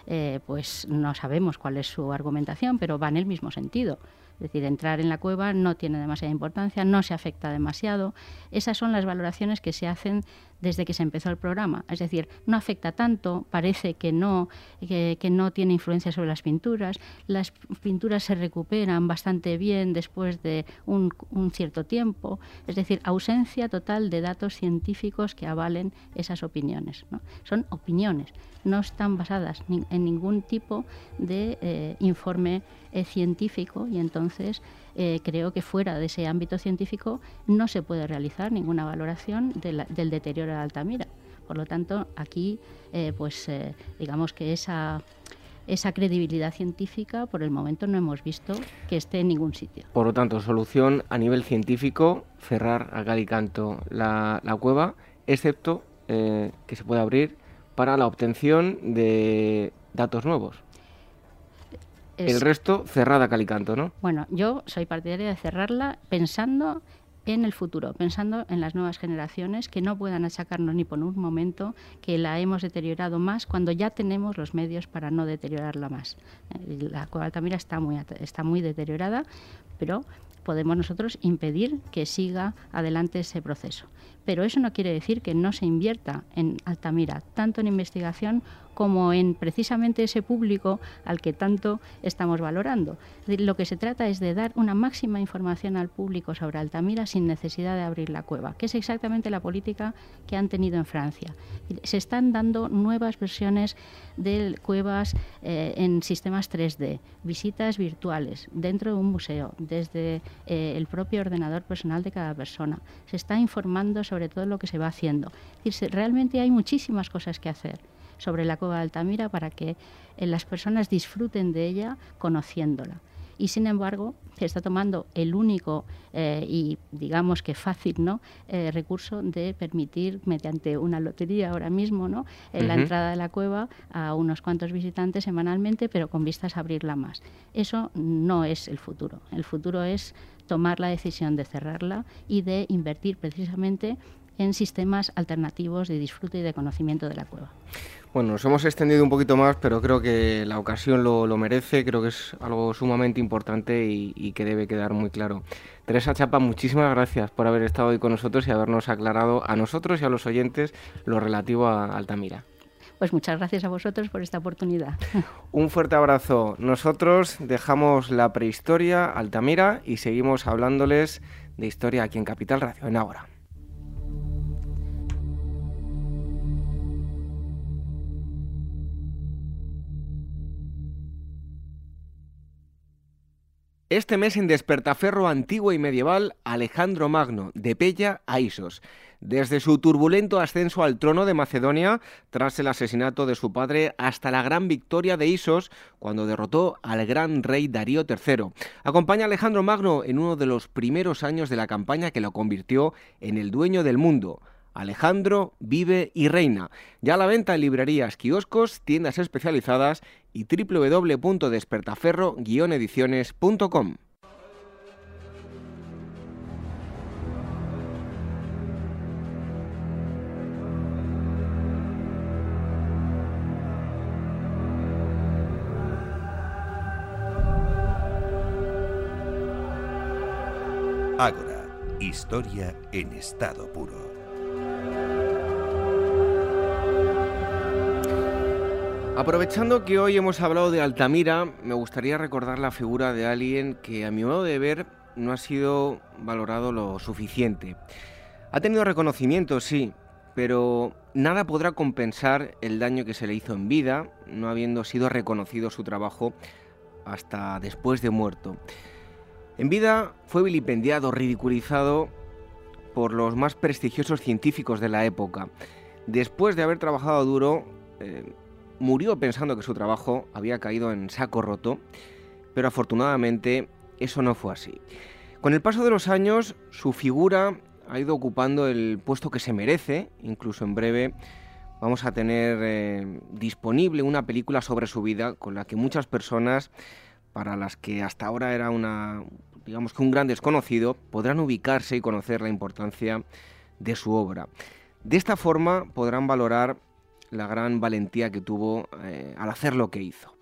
Speaker 3: eh, pues no sabemos cuál es su argumentación, pero va en el mismo sentido. Es decir, entrar en la cueva no tiene demasiada importancia, no se afecta demasiado. Esas son las valoraciones que se hacen desde que se empezó el programa. Es decir, no afecta tanto, parece que no, que, no tiene influencia sobre las pinturas. Las pinturas se recuperan bastante bien después de un, cierto tiempo. Es decir, ausencia total de datos científicos que avalen esas opiniones. Son opiniones, no están basadas en ningún tipo de eh, informe eh, científico y entonces eh, creo que fuera de ese ámbito científico no se puede realizar ninguna valoración del deterioro de Altamira. Por lo tanto, aquí, eh, pues digamos que esa esa credibilidad científica por el momento no hemos visto que esté en ningún sitio.
Speaker 1: Por lo tanto, solución a nivel científico, cerrar a Galicanto la, la cueva, excepto que se pueda abrir para la obtención de datos nuevos. El resto cerrada calicanto, ¿no?
Speaker 3: Bueno, yo soy partidaria de cerrarla pensando en el futuro, pensando en las nuevas generaciones que no puedan achacarnos ni por un momento que la hemos deteriorado más cuando ya tenemos los medios para no deteriorarla más. Eh, la Altamira está muy, está muy deteriorada, pero podemos nosotros impedir que siga adelante ese proceso. Pero eso no quiere decir que no se invierta en Altamira, tanto en investigación como en precisamente ese público al que tanto estamos valorando. Lo que se trata es de dar una máxima información al público sobre Altamira sin necesidad de abrir la cueva, que es exactamente la política que han tenido en Francia. Se están dando nuevas versiones de cuevas eh, en sistemas 3D, visitas virtuales dentro de un museo, desde eh, el propio ordenador personal de cada persona. Se está informando sobre todo lo que se va haciendo. realmente hay muchísimas cosas que hacer sobre la cueva de Altamira para que eh, las personas disfruten de ella conociéndola. Y sin embargo, se está tomando el único eh, y digamos que fácil ¿no? Eh, recurso de permitir, mediante una lotería ahora mismo, ¿no? la entrada de la cueva a unos cuantos visitantes semanalmente, pero con vistas a abrirla más. Eso no es el futuro. El futuro es tomar la decisión de cerrarla y de invertir precisamente en sistemas alternativos de disfrute y de conocimiento de la cueva.
Speaker 1: Bueno, nos hemos extendido un poquito más, pero creo que la ocasión lo, merece, creo que es algo sumamente importante y, que debe quedar muy claro. Teresa Chapa, muchísimas gracias por haber estado hoy con nosotros y habernos aclarado a nosotros y a los oyentes lo relativo a Altamira.
Speaker 3: Pues muchas gracias a vosotros por esta oportunidad. (laughs)
Speaker 1: Un fuerte abrazo. Nosotros dejamos la prehistoria, Altamira, y seguimos hablándoles de historia aquí en Capital Radio, en ahora. Este mes en Despertaferro antiguo y medieval, Alejandro Magno, de Pella a Isos. Desde su turbulento ascenso al trono de Macedonia, tras el asesinato de su padre, hasta la gran victoria de Isos, cuando derrotó al gran rey Darío III. Acompaña a Alejandro Magno en uno de los primeros años de la campaña que lo convirtió en el dueño del mundo. Alejandro vive y reina. Ya a la venta en librerías, kioscos, tiendas especializadas y www.despertaferro-ediciones.com.
Speaker 2: Ágora, historia en estado puro.
Speaker 1: Aprovechando que hoy hemos hablado de Altamira, me gustaría recordar la figura de alguien que a mi modo de ver no ha sido valorado lo suficiente. Ha tenido reconocimiento, sí, pero nada podrá compensar el daño que se le hizo en vida, no habiendo sido reconocido su trabajo hasta después de muerto. En vida fue vilipendiado, ridiculizado por los más prestigiosos científicos de la época. Después de haber trabajado duro, eh, murió pensando que su trabajo había caído en saco roto, pero afortunadamente eso no fue así. Con el paso de los años, su figura ha ido ocupando el puesto que se merece, incluso en breve vamos a tener eh, disponible una película sobre su vida con la que muchas personas, para las que hasta ahora era una, digamos que un gran desconocido, podrán ubicarse y conocer la importancia de su obra. De esta forma podrán valorar la gran valentía que tuvo eh, al hacer lo que hizo.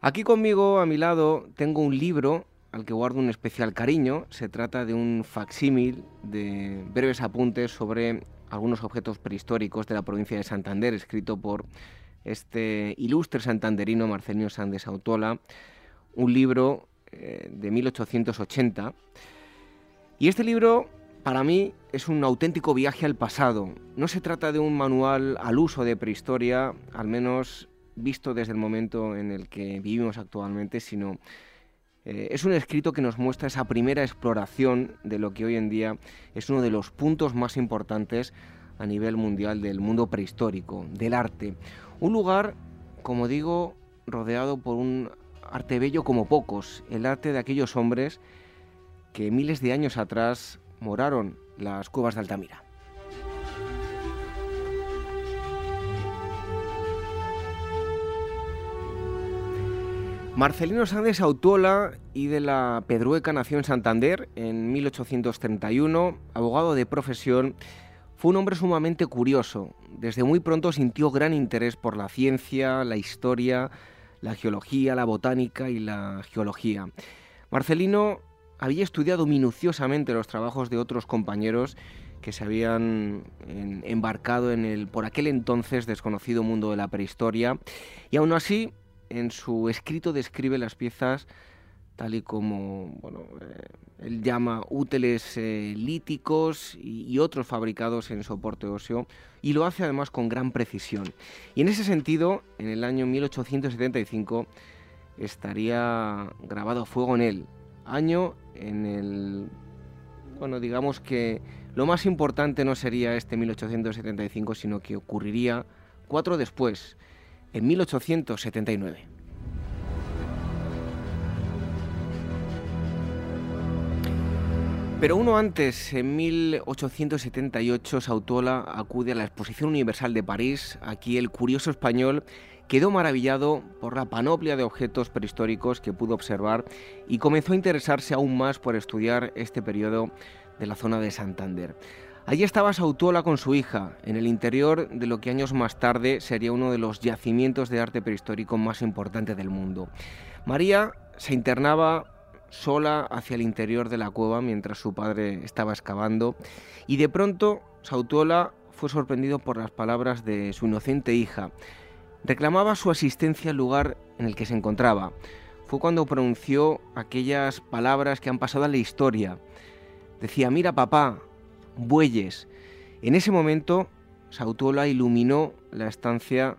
Speaker 1: Aquí conmigo, a mi lado, tengo un libro al que guardo un especial cariño. Se trata de un facsímil de breves apuntes sobre algunos objetos prehistóricos de la provincia de Santander, escrito por este ilustre santanderino Marcelino Sández Autola, un libro eh, de 1880. Y este libro para mí es un auténtico viaje al pasado. No se trata de un manual al uso de prehistoria, al menos visto desde el momento en el que vivimos actualmente, sino eh, es un escrito que nos muestra esa primera exploración de lo que hoy en día es uno de los puntos más importantes a nivel mundial del mundo prehistórico, del arte. Un lugar, como digo, rodeado por un arte bello como pocos, el arte de aquellos hombres que miles de años atrás moraron las cuevas de Altamira. Marcelino Sánchez Autuola y de la Pedrueca nació en Santander en 1831, abogado de profesión, fue un hombre sumamente curioso. Desde muy pronto sintió gran interés por la ciencia, la historia, la geología, la botánica y la geología. Marcelino había estudiado minuciosamente los trabajos de otros compañeros que se habían embarcado en el por aquel entonces desconocido mundo de la prehistoria y aún así en su escrito describe las piezas tal y como bueno, eh, él llama útiles eh, líticos y, y, otros fabricados en soporte óseo, y lo hace además con gran precisión. Y en ese sentido, en el año 1875 estaría grabado fuego en él, año en el... Bueno, digamos que lo más importante no sería este 1875, sino que ocurriría cuatro después, en 1879. Pero uno antes, en 1878, Sautola acude a la Exposición Universal de París. Aquí el curioso español quedó maravillado por la panoplia de objetos prehistóricos que pudo observar y comenzó a interesarse aún más por estudiar este periodo de la zona de Santander. Allí estaba Sautuola con su hija, en el interior de lo que años más tarde sería uno de los yacimientos de arte prehistórico más importantes del mundo. María se internaba sola hacia el interior de la cueva mientras su padre estaba excavando y de pronto Sautuola fue sorprendido por las palabras de su inocente hija. Reclamaba su asistencia al lugar en el que se encontraba. Fue cuando pronunció aquellas palabras que han pasado a la historia. Decía, mira papá, bueyes. En ese momento, Sautuola iluminó la estancia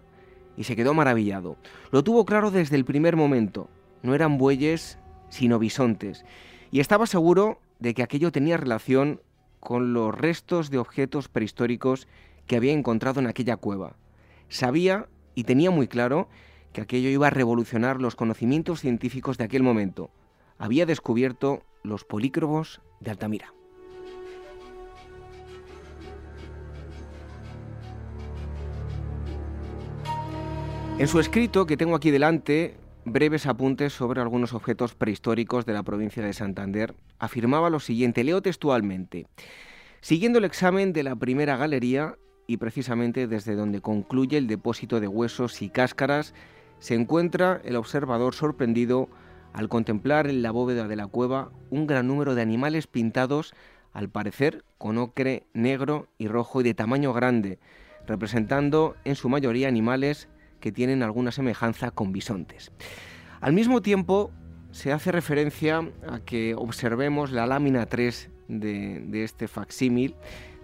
Speaker 1: y se quedó maravillado. Lo tuvo claro desde el primer momento. No eran bueyes, sino bisontes. Y estaba seguro de que aquello tenía relación con los restos de objetos prehistóricos que había encontrado en aquella cueva. Sabía y tenía muy claro que aquello iba a revolucionar los conocimientos científicos de aquel momento. Había descubierto los polícrobos de Altamira. En su escrito que tengo aquí delante, breves apuntes sobre algunos objetos prehistóricos de la provincia de Santander, afirmaba lo siguiente, leo textualmente. Siguiendo el examen de la primera galería, y precisamente desde donde concluye el depósito de huesos y cáscaras, se encuentra el observador sorprendido al contemplar en la bóveda de la cueva un gran número de animales pintados, al parecer con ocre negro y rojo y de tamaño grande, representando en su mayoría animales que tienen alguna semejanza con bisontes. Al mismo tiempo, se hace referencia a que observemos la lámina 3 de, este facsímil,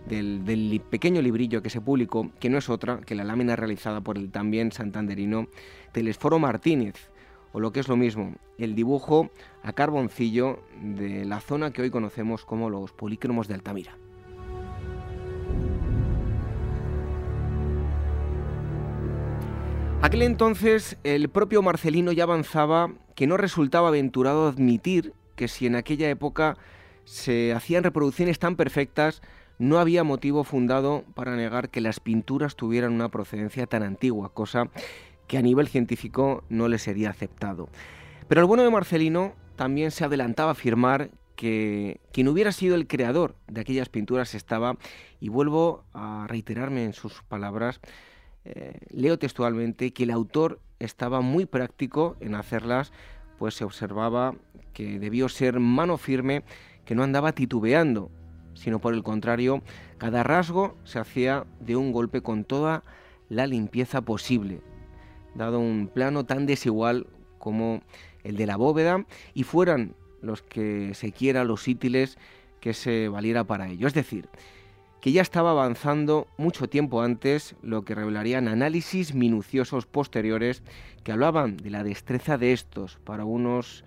Speaker 1: del, pequeño librillo que se publicó, que no es otra que la lámina realizada por el también santanderino Telesforo Martínez, o lo que es lo mismo, el dibujo a carboncillo de la zona que hoy conocemos como los polícromos de Altamira. Aquel entonces el propio Marcelino ya avanzaba que no resultaba aventurado admitir que si en aquella época se hacían reproducciones tan perfectas, no había motivo fundado para negar que las pinturas tuvieran una procedencia tan antigua, cosa que a nivel científico no le sería aceptado. Pero el bueno de Marcelino también se adelantaba a afirmar que quien hubiera sido el creador de aquellas pinturas estaba, y vuelvo a reiterarme en sus palabras, eh, leo textualmente que el autor estaba muy práctico en hacerlas, pues se observaba que debió ser mano firme, que no andaba titubeando, sino por el contrario, cada rasgo se hacía de un golpe con toda la limpieza posible, dado un plano tan desigual como el de la bóveda, y fueran los que se quiera los ítiles que se valiera para ello. Es decir, que ya estaba avanzando mucho tiempo antes, lo que revelarían análisis minuciosos posteriores que hablaban de la destreza de estos, para unos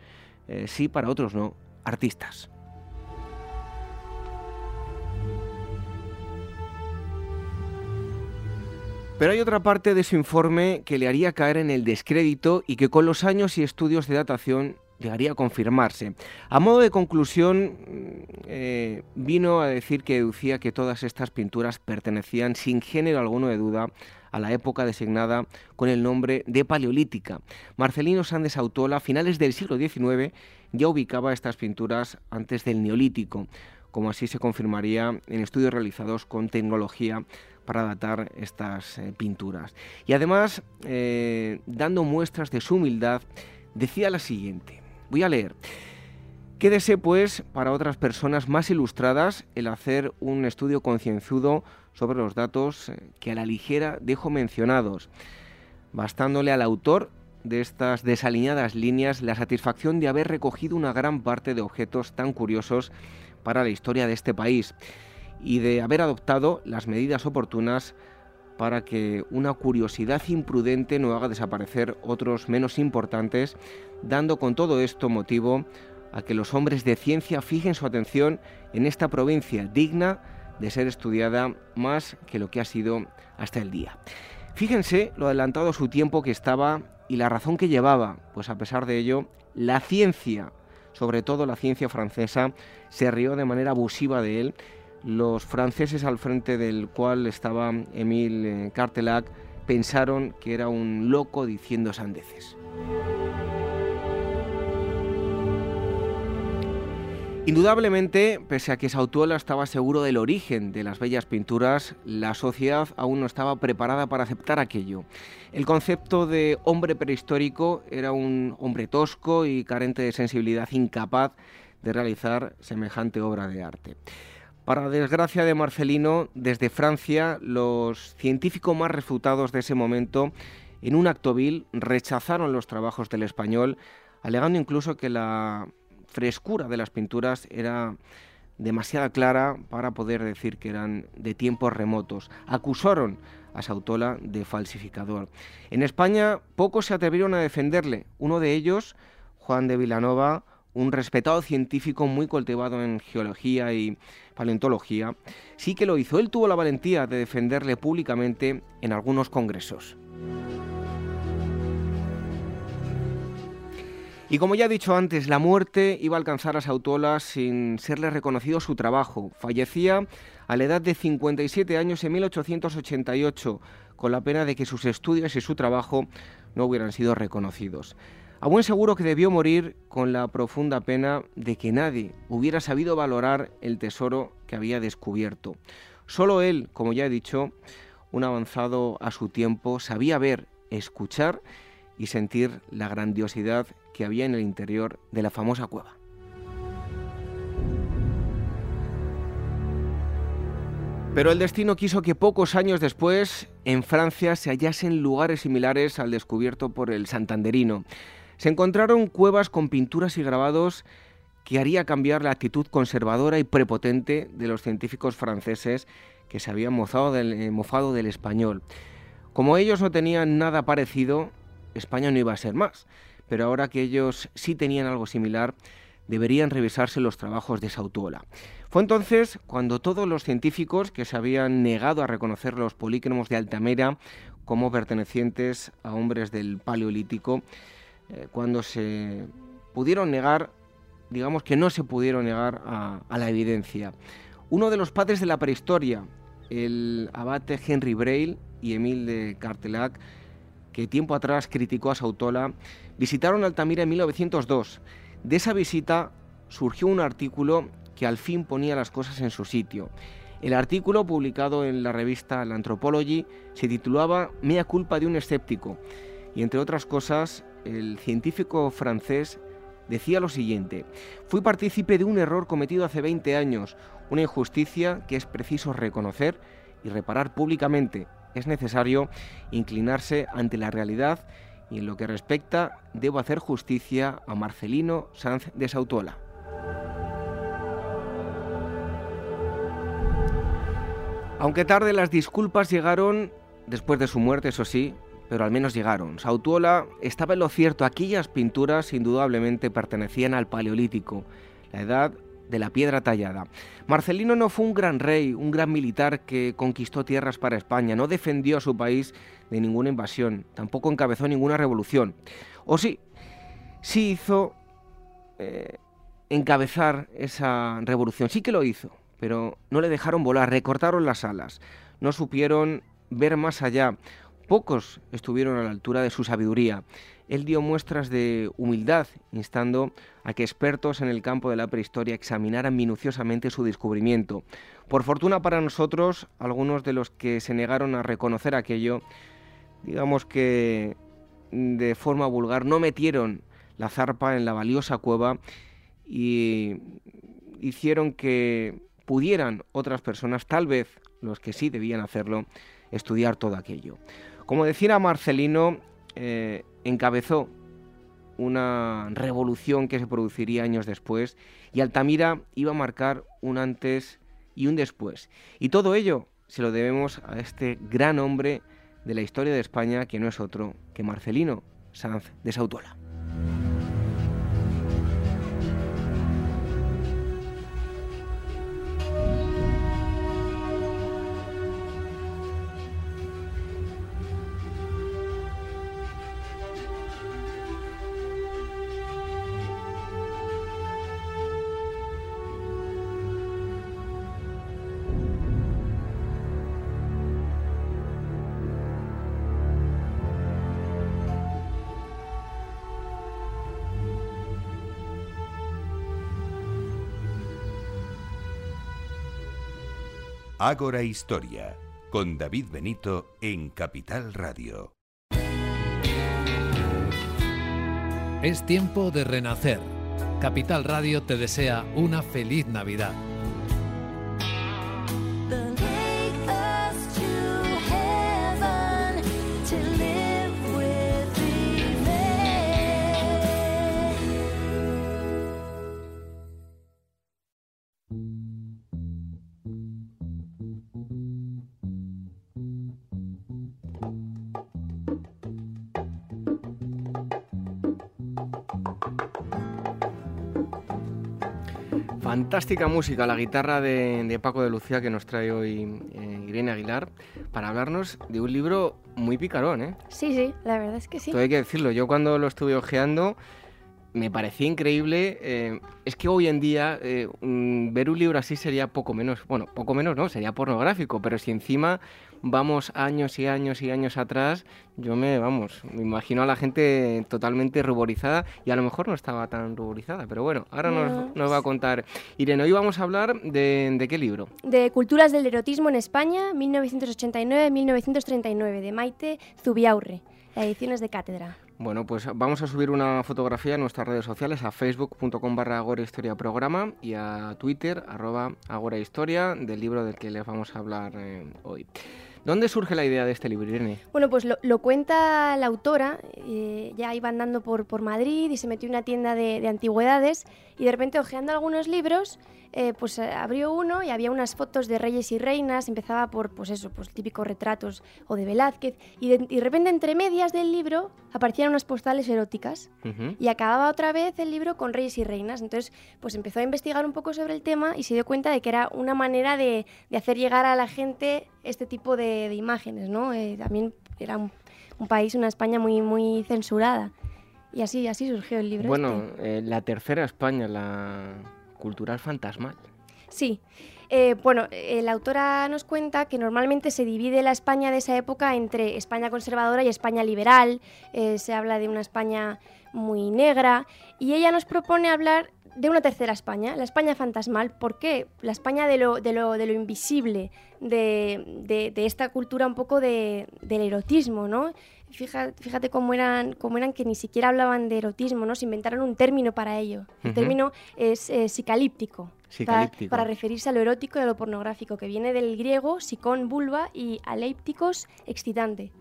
Speaker 1: eh, sí, para otros no, artistas. Pero hay otra parte de su informe que le haría caer en el descrédito y que con los años y estudios de datación llegaría a confirmarse. A modo de conclusión, eh, vino a decir que deducía que todas estas pinturas pertenecían sin género alguno de duda a la época designada con el nombre de Paleolítica. Marcelino Sández Autola, a finales del siglo XIX, ya ubicaba estas pinturas antes del Neolítico, como así se confirmaría en estudios realizados con tecnología para datar estas eh, pinturas. Y además, eh, dando muestras de su humildad, decía la siguiente. Voy a leer. Quédese, pues, para otras personas más ilustradas el hacer un estudio concienzudo sobre los datos eh, que a la ligera dejo mencionados, bastándole al autor de estas desalineadas líneas la satisfacción de haber recogido una gran parte de objetos tan curiosos para la historia de este país y de haber adoptado las medidas oportunas para que una curiosidad imprudente no haga desaparecer otros menos importantes, dando con todo esto motivo a que los hombres de ciencia fijen su atención en esta provincia digna de ser estudiada más que lo que ha sido hasta el día. Fíjense lo adelantado su tiempo que estaba y la razón que llevaba, pues a pesar de ello, la ciencia, sobre todo la ciencia francesa, se rió de manera abusiva de él los franceses al frente del cual estaba Émile Cartelac pensaron que era un loco diciendo sandeces. Indudablemente, pese a que Sautuola estaba seguro del origen de las bellas pinturas, la sociedad aún no estaba preparada para aceptar aquello. El concepto de hombre prehistórico era un hombre tosco y carente de sensibilidad, incapaz de realizar semejante obra de arte. Para desgracia de Marcelino, desde Francia, los científicos más refutados de ese momento, en un acto vil, rechazaron los trabajos del español, alegando incluso que la frescura de las pinturas era demasiado clara para poder decir que eran de tiempos remotos. Acusaron a Sautola de falsificador. En España pocos se atrevieron a defenderle. Uno de ellos, Juan de Vilanova, un respetado científico muy cultivado en geología y paleontología, sí que lo hizo. Él tuvo la valentía de defenderle públicamente en algunos congresos. Y como ya he dicho antes, la muerte iba a alcanzar a Sautola sin serle reconocido su trabajo. Fallecía a la edad de 57 años en 1888, con la pena de que sus estudios y su trabajo no hubieran sido reconocidos. A buen seguro que debió morir con la profunda pena de que nadie hubiera sabido valorar el tesoro que había descubierto. Solo él, como ya he dicho, un avanzado a su tiempo, sabía ver, escuchar y sentir la grandiosidad que había en el interior de la famosa cueva. Pero el destino quiso que pocos años después en Francia se hallasen lugares similares al descubierto por el santanderino. Se encontraron cuevas con pinturas y grabados que haría cambiar la actitud conservadora y prepotente de los científicos franceses que se habían mofado del, eh, mofado del español. Como ellos no tenían nada parecido, España no iba a ser más pero ahora que ellos sí tenían algo similar, deberían revisarse los trabajos de Sautuola. Fue entonces cuando todos los científicos que se habían negado a reconocer los polícromos de Altamira como pertenecientes a hombres del Paleolítico, eh, cuando se pudieron negar, digamos que no se pudieron negar a, a la evidencia. Uno de los padres de la prehistoria, el abate Henry Braille y Emile de Cartelac, que tiempo atrás criticó a Sautola, visitaron Altamira en 1902. De esa visita surgió un artículo que al fin ponía las cosas en su sitio. El artículo, publicado en la revista La Anthropology, se titulaba Mea culpa de un escéptico. Y entre otras cosas, el científico francés decía lo siguiente, fui partícipe de un error cometido hace 20 años, una injusticia que es preciso reconocer y reparar públicamente es necesario inclinarse ante la realidad y en lo que respecta debo hacer justicia a Marcelino Sanz de Sautola. Aunque tarde las disculpas llegaron después de su muerte, eso sí, pero al menos llegaron. Sautuola estaba en lo cierto, aquellas pinturas indudablemente pertenecían al Paleolítico, la edad de la piedra tallada. Marcelino no fue un gran rey, un gran militar que conquistó tierras para España, no defendió a su país de ninguna invasión, tampoco encabezó ninguna revolución. O sí, sí hizo eh, encabezar esa revolución, sí que lo hizo, pero no le dejaron volar, recortaron las alas, no supieron ver más allá. Pocos estuvieron a la altura de su sabiduría él dio muestras de humildad, instando a que expertos en el campo de la prehistoria examinaran minuciosamente su descubrimiento. Por fortuna para nosotros, algunos de los que se negaron a reconocer aquello, digamos que de forma vulgar, no metieron la zarpa en la valiosa cueva y hicieron que pudieran otras personas, tal vez los que sí debían hacerlo, estudiar todo aquello. Como decía Marcelino, eh, encabezó una revolución que se produciría años después y Altamira iba a marcar un antes y un después. Y todo ello se lo debemos a este gran hombre de la historia de España que no es otro que Marcelino Sanz de Sautola.
Speaker 2: Ágora Historia, con David Benito en Capital Radio.
Speaker 5: Es tiempo de renacer. Capital Radio te desea una feliz Navidad.
Speaker 1: Fantástica música, la guitarra de, Paco de Lucía que nos trae hoy eh, Irene Aguilar para hablarnos de un libro muy picarón, ¿eh?
Speaker 6: Sí, sí, la verdad es que sí.
Speaker 1: Todo hay que decirlo, yo cuando lo estuve ojeando me parecía increíble. Eh, es que hoy en día eh, ver un libro así sería poco menos, bueno, poco menos no, sería pornográfico, pero si encima vamos años y años y años atrás, yo me, vamos, me imagino a la gente totalmente ruborizada y a lo mejor no estaba tan ruborizada, pero bueno, ahora nos, va a contar Irene. Hoy vamos a hablar de, de qué libro?
Speaker 6: De Culturas del Erotismo en España, 1989-1939, de Maite Zubiaurre, ediciones de cátedra.
Speaker 1: Bueno, pues vamos a subir una fotografía en nuestras redes sociales, a facebook.com barra Agora Historia Programa y a Twitter, arroba Agora Historia, del libro del que les vamos a hablar eh, hoy. ¿Dónde surge la idea de este libro, Irene?
Speaker 6: Bueno, pues lo, cuenta la autora, eh, ya iba andando por, por Madrid y se metió en una tienda de, de antigüedades y de repente ojeando algunos libros eh, pues eh, abrió uno y había unas fotos de reyes y reinas, empezaba por, pues eso, pues típicos retratos o de Velázquez, y de, repente entre medias del libro aparecían unas postales eróticas y acababa otra vez el libro con reyes y reinas. Entonces, pues empezó a investigar un poco sobre el tema y se dio cuenta de que era una manera de, hacer llegar a la gente este tipo de, imágenes, ¿no? Eh, también era un, país, una España muy, muy censurada. Y así, así surgió el libro.
Speaker 1: Bueno,
Speaker 6: este.
Speaker 1: la tercera España, la cultural fantasmal.
Speaker 6: Sí. Eh, bueno, eh, la autora nos cuenta que normalmente se divide la España de esa época entre España conservadora y España liberal. Eh, se habla de una España muy negra y ella nos propone hablar de una tercera España, la España fantasmal. ¿Por qué? La España de lo, de lo, de lo invisible, de, de, esta cultura un poco de, del erotismo, ¿no? Fíjate, fíjate cómo, eran, cómo eran que ni siquiera hablaban de erotismo, ¿no? Se inventaron un término para ello. El término es eh, psicalíptico. Para, referirse a lo erótico y a lo pornográfico, que viene del griego psicón, vulva y aleípticos, excitante.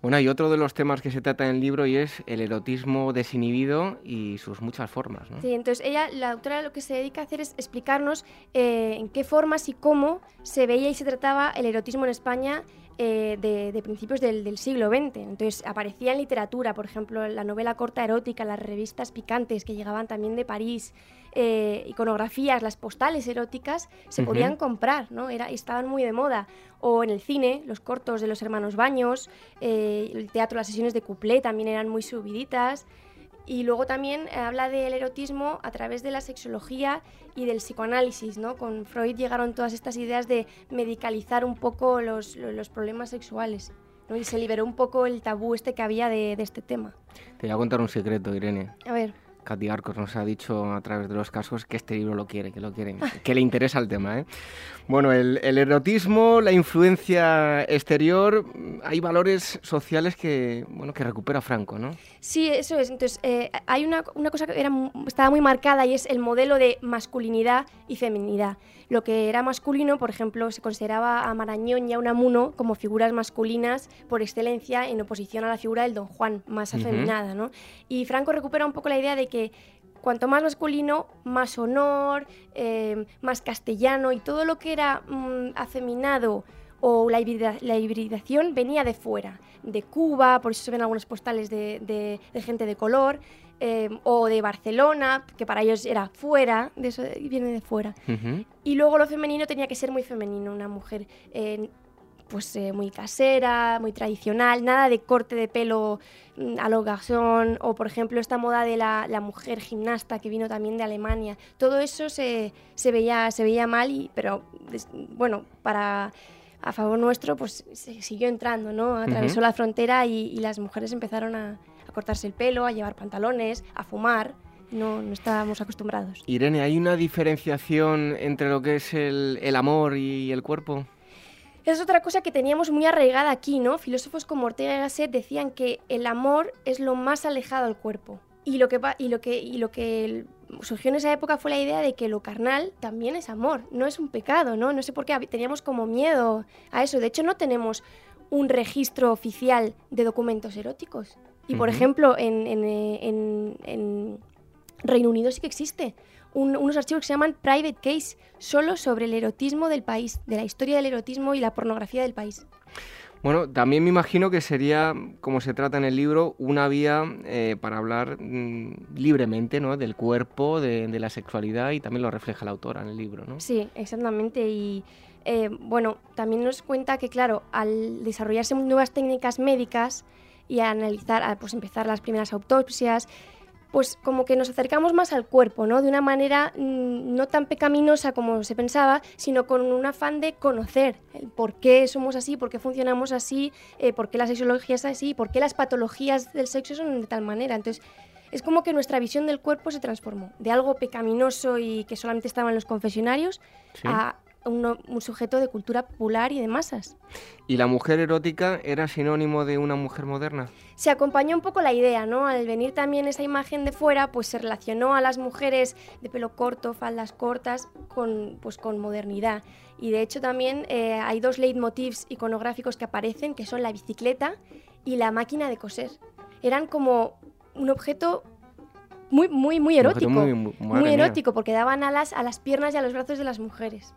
Speaker 1: Bueno, hay otro de los temas que se trata en el libro y es el erotismo desinhibido y sus muchas formas. ¿no?
Speaker 6: Sí, entonces ella, la autora, lo que se dedica a hacer es explicarnos eh, en qué formas y cómo se veía y se trataba el erotismo en España eh, de, principios del, siglo XX. Entonces aparecía en literatura, por ejemplo, la novela corta erótica, las revistas picantes que llegaban también de París, eh, iconografías, las postales eróticas se podían comprar, ¿no? Era, estaban muy de moda. O en el cine, los cortos de los hermanos Baños, eh, el teatro, las sesiones de cuplé también eran muy subiditas. Y luego también habla del erotismo a través de la sexología y del psicoanálisis, ¿no? Con Freud llegaron todas estas ideas de medicalizar un poco los, los problemas sexuales. ¿no? Y se liberó un poco el tabú este que había de, de este tema.
Speaker 1: Te voy a contar un secreto, Irene.
Speaker 6: A ver.
Speaker 1: Katy Arcos nos ha dicho a través de los casos que este libro lo quiere, que lo quiere, (laughs) que le interesa el tema. ¿eh? Bueno, el, erotismo, la influencia exterior, hay valores sociales que, bueno, que recupera Franco, ¿no?
Speaker 6: Sí, eso es. Entonces, eh, hay una, una, cosa que era, estaba muy marcada y es el modelo de masculinidad y feminidad. Lo que era masculino, por ejemplo, se consideraba a Marañón y a Unamuno como figuras masculinas por excelencia en oposición a la figura del Don Juan, más afeminada, ¿no? Y Franco recupera un poco la idea de que cuanto más masculino, más honor, eh, más castellano y todo lo que era mm, afeminado o la, hibridación venía de fuera, de Cuba, por eso se ven algunos postales de, gente de color, eh, o de Barcelona, que para ellos era fuera, de eso viene de fuera. Y luego lo femenino tenía que ser muy femenino, una mujer eh, pues eh, muy casera, muy tradicional, nada de corte de pelo mm, a lo o por ejemplo esta moda de la, mujer gimnasta que vino también de Alemania. Todo eso se, veía, se veía mal, y, pero bueno, para a favor nuestro pues se siguió entrando, ¿no? Atravesó la frontera y, las mujeres empezaron a, a cortarse el pelo, a llevar pantalones, a fumar no, no estábamos acostumbrados.
Speaker 1: Irene, ¿hay una diferenciación entre lo que es el, el amor y el cuerpo?
Speaker 6: Es otra cosa que teníamos muy arraigada aquí, ¿no? Filósofos como Ortega y Gasset decían que el amor es lo más alejado del cuerpo. Y lo que, y lo que, y lo que surgió en esa época fue la idea de que lo carnal también es amor, no es un pecado, ¿no? No sé por qué teníamos como miedo a eso. De hecho, no tenemos un registro oficial de documentos eróticos. Y, por ejemplo, en, en, Reino Unido sí que existe unos archivos que se llaman Private Case, solo sobre el erotismo del país, de la historia del erotismo y la pornografía del país.
Speaker 1: Bueno, también me imagino que sería, como se trata en el libro, una vía eh, para hablar mm, libremente ¿no? del cuerpo, de, la sexualidad y también lo refleja la autora en el libro, ¿no?
Speaker 6: Sí, exactamente. Y eh, bueno, también nos cuenta que, claro, al desarrollarse nuevas técnicas médicas y a analizar, a, pues empezar las primeras autopsias, pues como que nos acercamos más al cuerpo, ¿no? De una manera mm, no tan pecaminosa como se pensaba, sino con un afán de conocer el por qué somos así, por qué funcionamos así, eh, por qué la sexología es así, por qué las patologías del sexo son de tal manera. Entonces, es como que nuestra visión del cuerpo se transformó de algo pecaminoso y que solamente estaba en los confesionarios a un, sujeto de cultura popular y de masas.
Speaker 1: ¿Y la mujer erótica era sinónimo de una mujer moderna?
Speaker 6: Se acompañó un poco la idea, ¿no? Al venir también esa imagen de fuera, pues se relacionó a las mujeres de pelo corto, faldas cortas, con, pues, con modernidad. Y de hecho también eh, hay dos leitmotivs iconográficos que aparecen, que son la bicicleta y la máquina de coser. Eran como un objeto muy, muy, muy erótico. Muy, erótico, porque daban alas a las piernas y a los brazos de las mujeres.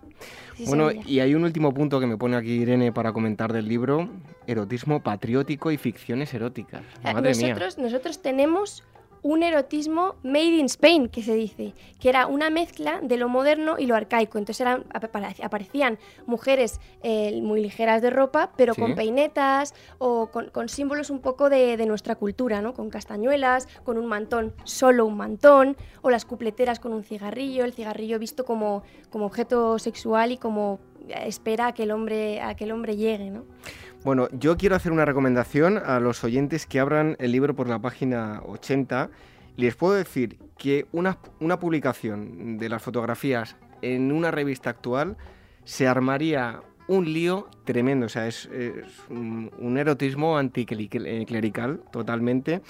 Speaker 1: bueno, y hay un último punto que me pone aquí Irene para comentar del libro, erotismo patriótico y ficciones eróticas.
Speaker 6: Madre nosotros, mía. nosotros tenemos un erotismo made in Spain, que se dice, que era una mezcla de lo moderno y lo arcaico. Entonces eran, aparecían mujeres eh, muy ligeras de ropa, pero con peinetas o con, símbolos un poco de, nuestra cultura, ¿no? Con castañuelas, con un mantón, solo un mantón, o las cupleteras con un cigarrillo, el cigarrillo visto como, como objeto sexual y como espera a que el hombre, a que el hombre llegue, ¿no?
Speaker 1: Bueno, yo quiero hacer una recomendación a los oyentes que abran el libro por la página 80. Les puedo decir que una, publicación de las fotografías en una revista actual se armaría un lío tremendo, o sea, es, un, erotismo anticlerical totalmente.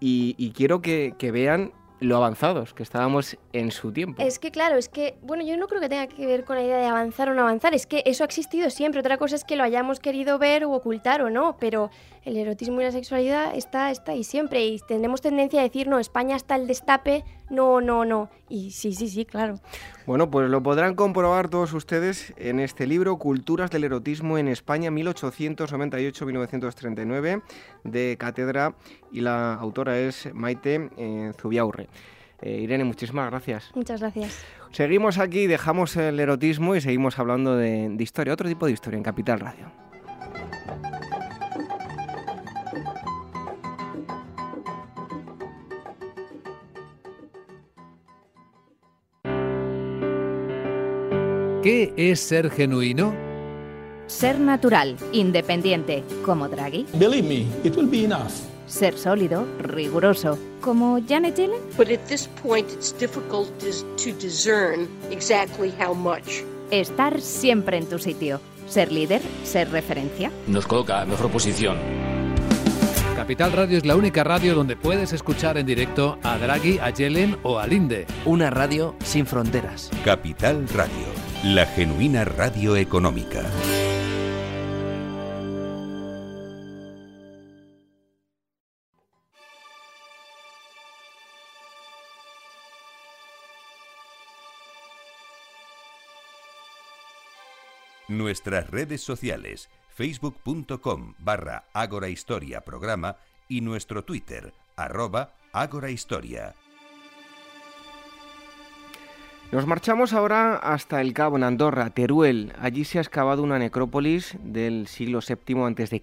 Speaker 1: Y, quiero que, que, vean lo avanzados que estábamos en su tiempo.
Speaker 6: Es que claro, es que, bueno, yo no creo que tenga que ver con la idea de avanzar o no avanzar, es que eso ha existido siempre, otra cosa es que lo hayamos querido ver o ocultar o no, pero el erotismo y la sexualidad está, está ahí siempre. Y tenemos tendencia a decir, no, España está el destape, no, no, no, y sí, sí, sí, claro.
Speaker 1: Bueno, pues lo podrán comprobar todos ustedes en este libro, Culturas del Erotismo en España, 1898-1939, de Cátedra, y la autora es Maite eh, Zubiaurre. Eh, Irene, muchísimas gracias.
Speaker 6: Muchas gracias.
Speaker 1: Seguimos aquí, dejamos el erotismo y seguimos hablando de historia, otro tipo de historia en Capital Radio.
Speaker 5: ¿Qué es ser genuino?
Speaker 7: Ser natural, independiente, como Draghi.
Speaker 8: Believe me, it will be enough.
Speaker 7: Ser sólido, riguroso, como Janet Yellen.
Speaker 9: But at this point it's difficult to discern exactly how much.
Speaker 7: Estar siempre en tu sitio. Ser líder, ser referencia.
Speaker 10: Nos coloca en mejor posición.
Speaker 5: Capital Radio es la única radio donde puedes escuchar en directo a Draghi, a Yellen o a Linde.
Speaker 11: Una radio sin fronteras.
Speaker 2: Capital Radio la genuina radio económica. Nuestras redes sociales, facebook.com barra Programa y nuestro Twitter, arroba Historia.
Speaker 1: Nos marchamos ahora hasta el Cabo, en Andorra, Teruel. Allí se ha excavado una necrópolis del siglo VII a.C.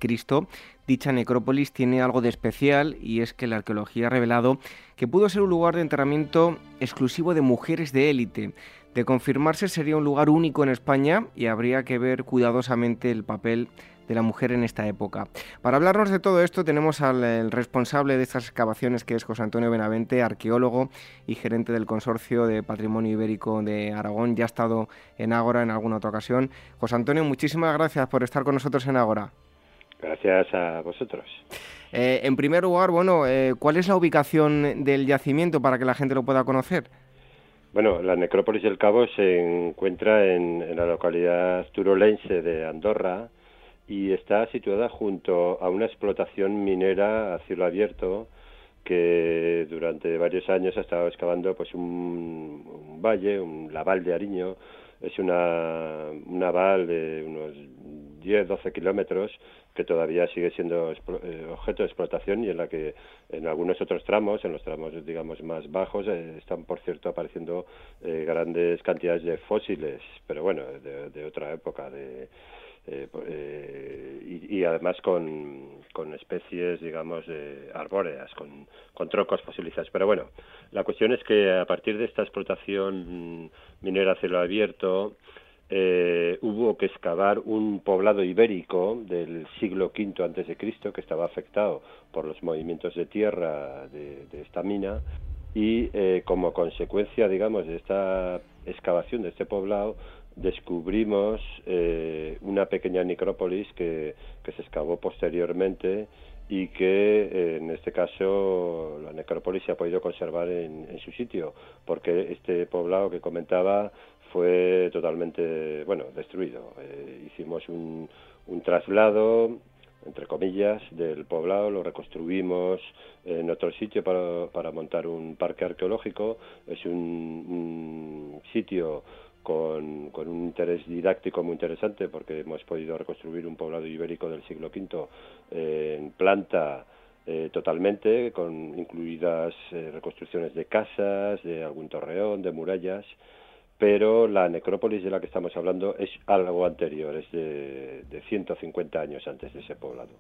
Speaker 1: Dicha necrópolis tiene algo de especial y es que la arqueología ha revelado que pudo ser un lugar de enterramiento exclusivo de mujeres de élite. De confirmarse sería un lugar único en España y habría que ver cuidadosamente el papel de la mujer en esta época. Para hablarnos de todo esto tenemos al responsable de estas excavaciones, que es José Antonio Benavente, arqueólogo y gerente del Consorcio de Patrimonio Ibérico de Aragón. Ya ha estado en Ágora en alguna otra ocasión. José Antonio, muchísimas gracias por estar con nosotros en Ágora.
Speaker 10: Gracias a vosotros.
Speaker 1: Eh, en primer lugar, bueno, eh, ¿cuál es la ubicación del yacimiento para que la gente lo pueda conocer?
Speaker 10: Bueno, la necrópolis del Cabo se encuentra en, en la localidad turolense de Andorra, y está situada junto a una explotación minera a cielo abierto que durante varios años ha estado excavando pues un, valle, un laval de Ariño, es una, una val de unos 10-12 kilómetros que todavía sigue siendo eh, objeto de explotación y en la que en algunos otros tramos, en los tramos digamos más bajos, eh, están por cierto apareciendo eh, grandes cantidades de fósiles, pero bueno, de otra época, de, eh, eh, y, además con, con, especies, digamos, de arbóreas, con, con troncos fosilizados. Pero bueno, la cuestión es que a partir de esta explotación minera a cielo abierto, eh, hubo que excavar un poblado ibérico del siglo V antes de Cristo que estaba afectado por los movimientos de tierra de, esta mina y eh, como consecuencia, digamos, de esta excavación de este poblado descubrimos eh, una pequeña necrópolis que, que, se excavó posteriormente y que eh, en este caso la necrópolis se ha podido conservar en, en, su sitio porque este poblado que comentaba fue totalmente bueno destruido eh, hicimos un, traslado entre comillas, del poblado, lo reconstruimos en otro sitio para, para montar un parque arqueológico. Es un, un sitio con, con, un interés didáctico muy interesante porque hemos podido reconstruir un poblado ibérico del siglo V eh, en planta eh, totalmente, con incluidas eh, reconstrucciones de casas, de algún torreón, de murallas, pero la necrópolis de la que estamos hablando es algo anterior, es de, de 150 años antes de ese poblado.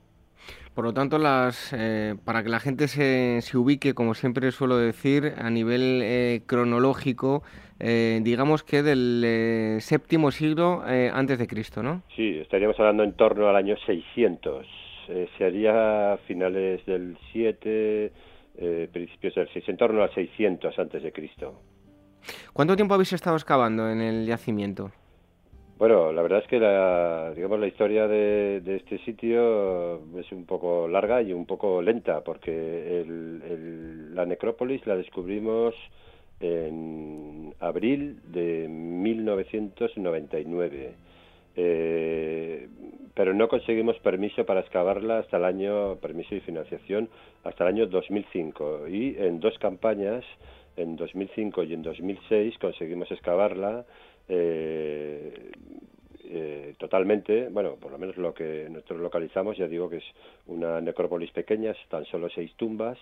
Speaker 1: Por lo tanto, las, eh, para que la gente se, se, ubique, como siempre suelo decir, a nivel eh, cronológico, eh, digamos que del eh, séptimo siglo eh, antes de Cristo, ¿no?
Speaker 10: Sí, estaríamos hablando en torno al año 600. Eh, sería finales del 7, principios del 6, en torno al 600 antes de Cristo.
Speaker 1: ¿Cuánto tiempo habéis estado excavando en el yacimiento?
Speaker 10: Bueno, la verdad es que la, digamos, la historia de, este sitio es un poco larga y un poco lenta, porque el, la necrópolis la descubrimos en abril de 1999. Eh, pero no conseguimos permiso para excavarla hasta el año, permiso y financiación, hasta el año 2005. Y en dos campañas, en 2005 y en 2006, conseguimos excavarla eh, eh, totalmente, bueno, por lo menos lo que nosotros localizamos, ya digo que es una necrópolis pequeña, tan solo seis tumbas,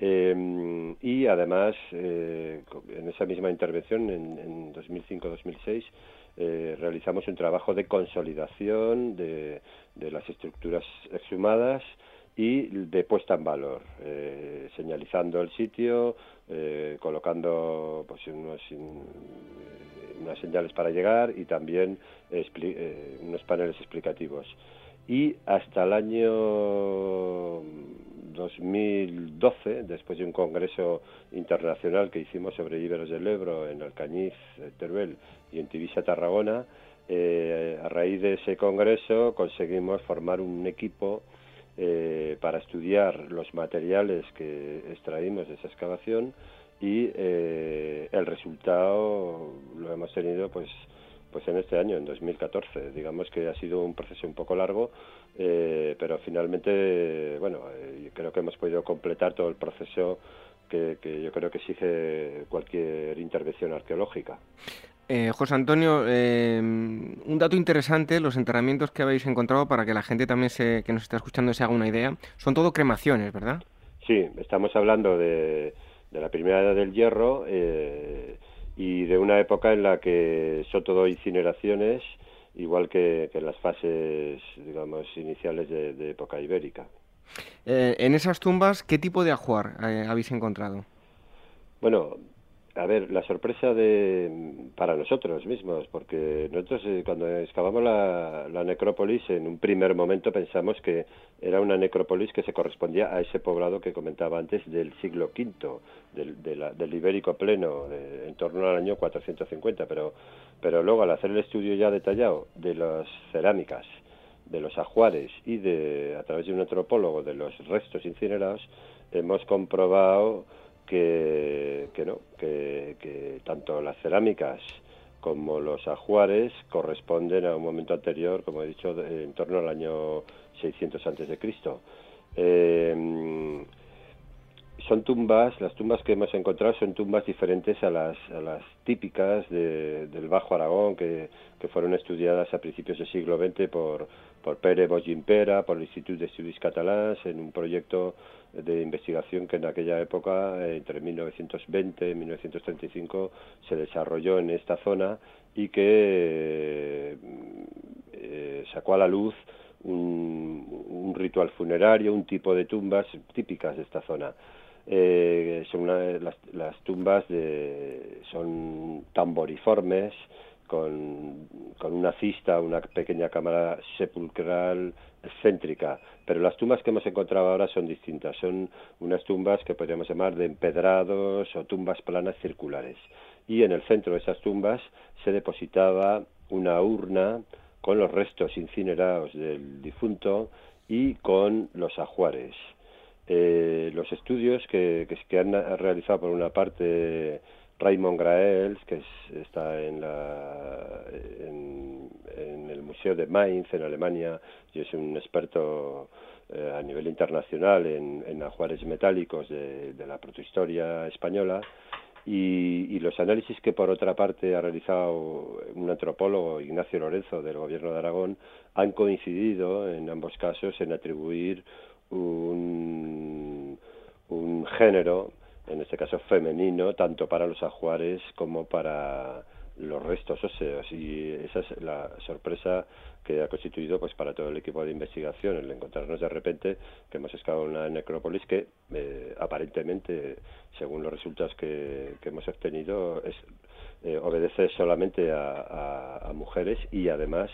Speaker 10: eh, y además, eh, en esa misma intervención, en, en 2005-2006, eh, realizamos un trabajo de consolidación de, de, las estructuras exhumadas y de puesta en valor, eh, señalizando el sitio, eh, colocando pues, unos, unas señales para llegar y también eh, unos paneles explicativos. Y hasta el año 2012, después de un congreso internacional que hicimos sobre íberos del Ebro en Alcañiz, Teruel y en Tibisa, Tarragona, eh, a raíz de ese congreso conseguimos formar un equipo eh, para estudiar los materiales que extraímos de esa excavación y eh, el resultado lo hemos tenido pues pues en este año, en 2014. Digamos que ha sido un proceso un poco largo, eh, pero finalmente, bueno, eh, creo que hemos podido completar todo el proceso que, que yo creo que exige cualquier intervención arqueológica.
Speaker 1: Eh, José Antonio, eh, un dato interesante, los enterramientos que habéis encontrado para que la gente también se, que nos está escuchando se haga una idea, son todo cremaciones, ¿verdad?
Speaker 10: Sí, estamos hablando de, de la primera edad del hierro, eh, y de una época en la que son todo incineraciones, igual que, que en las fases, digamos, iniciales de, de época ibérica.
Speaker 1: En esas tumbas, ¿qué tipo de ajuar habéis encontrado?
Speaker 10: Bueno, a ver, la sorpresa de para nosotros mismos, porque nosotros eh, cuando excavamos la, necrópolis, en un primer momento pensamos que era una necrópolis que se correspondía a ese poblado que comentaba antes del siglo V, del, del ibérico pleno, en torno al año 450, pero, pero luego al hacer el estudio ya detallado de las cerámicas, de los ajuares y de a través de un antropólogo de los restos incinerados, hemos comprobado que, no, que, tanto las cerámicas como los ajuares corresponden a un momento anterior, como he dicho, en torno al año 600 antes de Cristo. Eh, son tumbas, las tumbas que hemos encontrado son tumbas diferentes a las, a las típicas del Bajo Aragón, que, que, fueron estudiadas a principios del siglo XX por, por Pere Bogimpera, por el Instituto de Estudios Catalans, en un proyecto de investigación que en aquella época, entre 1920 y 1935, se desarrolló en esta zona y que eh, sacó a la luz un, ritual funerario, un tipo de tumbas típicas de esta zona. Eh, son las, tumbas son tamboriformes, con, con una cista, una pequeña cámara sepulcral excéntrica, pero las tumbas que hemos encontrado ahora son distintas, son unas tumbas que podríamos llamar de empedrados o tumbas planas circulares. Y en el centro de esas tumbas se depositaba una urna con los restos incinerados del difunto y con los ajuares. Eh, los estudios que, que, han realizado por una parte Raymond Graels, que está en, la, en, el Museo de Mainz, en Alemania, y es un experto eh, a nivel internacional en, en ajuares metálicos de, la protohistoria española, y, los análisis que por otra parte ha realizado un antropólogo, Ignacio Lorenzo, del Gobierno de Aragón, han coincidido en ambos casos en atribuir un, un género en este caso femenino, tanto para los ajuares como para los restos. Óseos y esa es la sorpresa que ha constituido pues para todo el equipo de investigación el encontrarnos de repente que hemos excavado una necrópolis que eh, aparentemente según los resultados que, hemos obtenido es, eh, obedece solamente a mujeres y además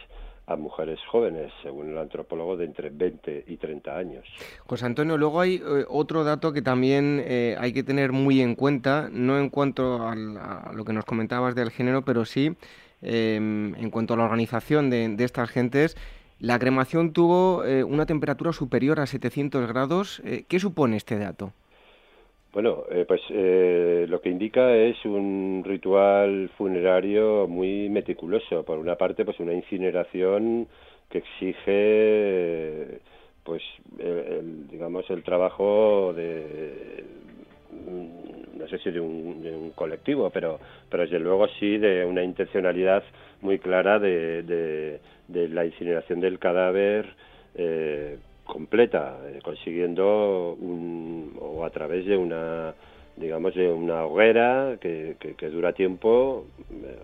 Speaker 10: a mujeres jóvenes, según el antropólogo, de entre 20 y 30 años.
Speaker 1: José Antonio, luego hay eh, otro dato que también eh, hay que tener muy en cuenta, no en cuanto a lo que nos comentabas del género, pero sí em, en cuanto a la organización de, estas gentes. La cremación tuvo eh, una temperatura superior a 700 grados. ¿Qué supone este dato?
Speaker 10: Bueno, eh, pues eh, lo que indica es un ritual funerario muy meticuloso. Por una parte, pues una incineración que exige, pues, el, digamos, el trabajo de, no sé si de un, colectivo, pero, pero desde luego sí de una intencionalidad muy clara de, de, la incineración del cadáver. Eh, completa, eh, consiguiendo un, o a través de una digamos de una hoguera que, que, dura tiempo, eh,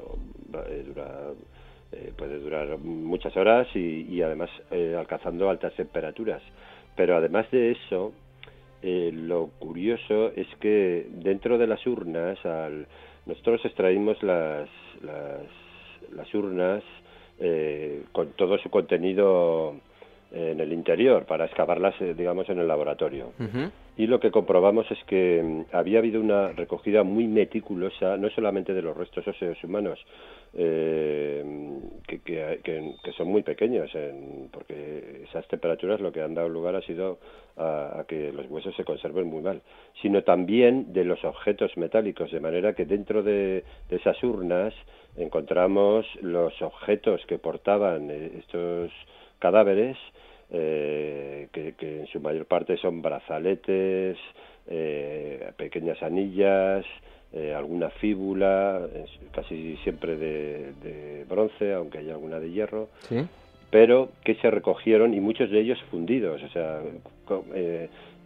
Speaker 10: eh, dura, puede durar muchas horas y, y además alcanzando altas temperaturas. Pero además de eso, lo curioso es que dentro de las urnas, al, nosotros extraímos las, las, las urnas con todo su contenido en el interior para excavarlas, eh, digamos, en el laboratorio. Y lo que comprobamos es que mm, había habido una recogida muy meticulosa, no solamente de los restos óseos humanos, eh, que, que, son muy pequeños, porque esas temperaturas lo que han dado lugar ha sido a, que los huesos se conserven muy mal, sino también de los objetos metálicos, de manera que dentro de, de esas urnas encontramos los objetos que portaban eh, estos cadáveres, eh, que, en su mayor parte son brazaletes, eh, pequeñas anillas, eh, alguna fíbula, casi siempre de, bronce, aunque haya alguna de hierro, pero que se recogieron y muchos de ellos fundidos, o sea,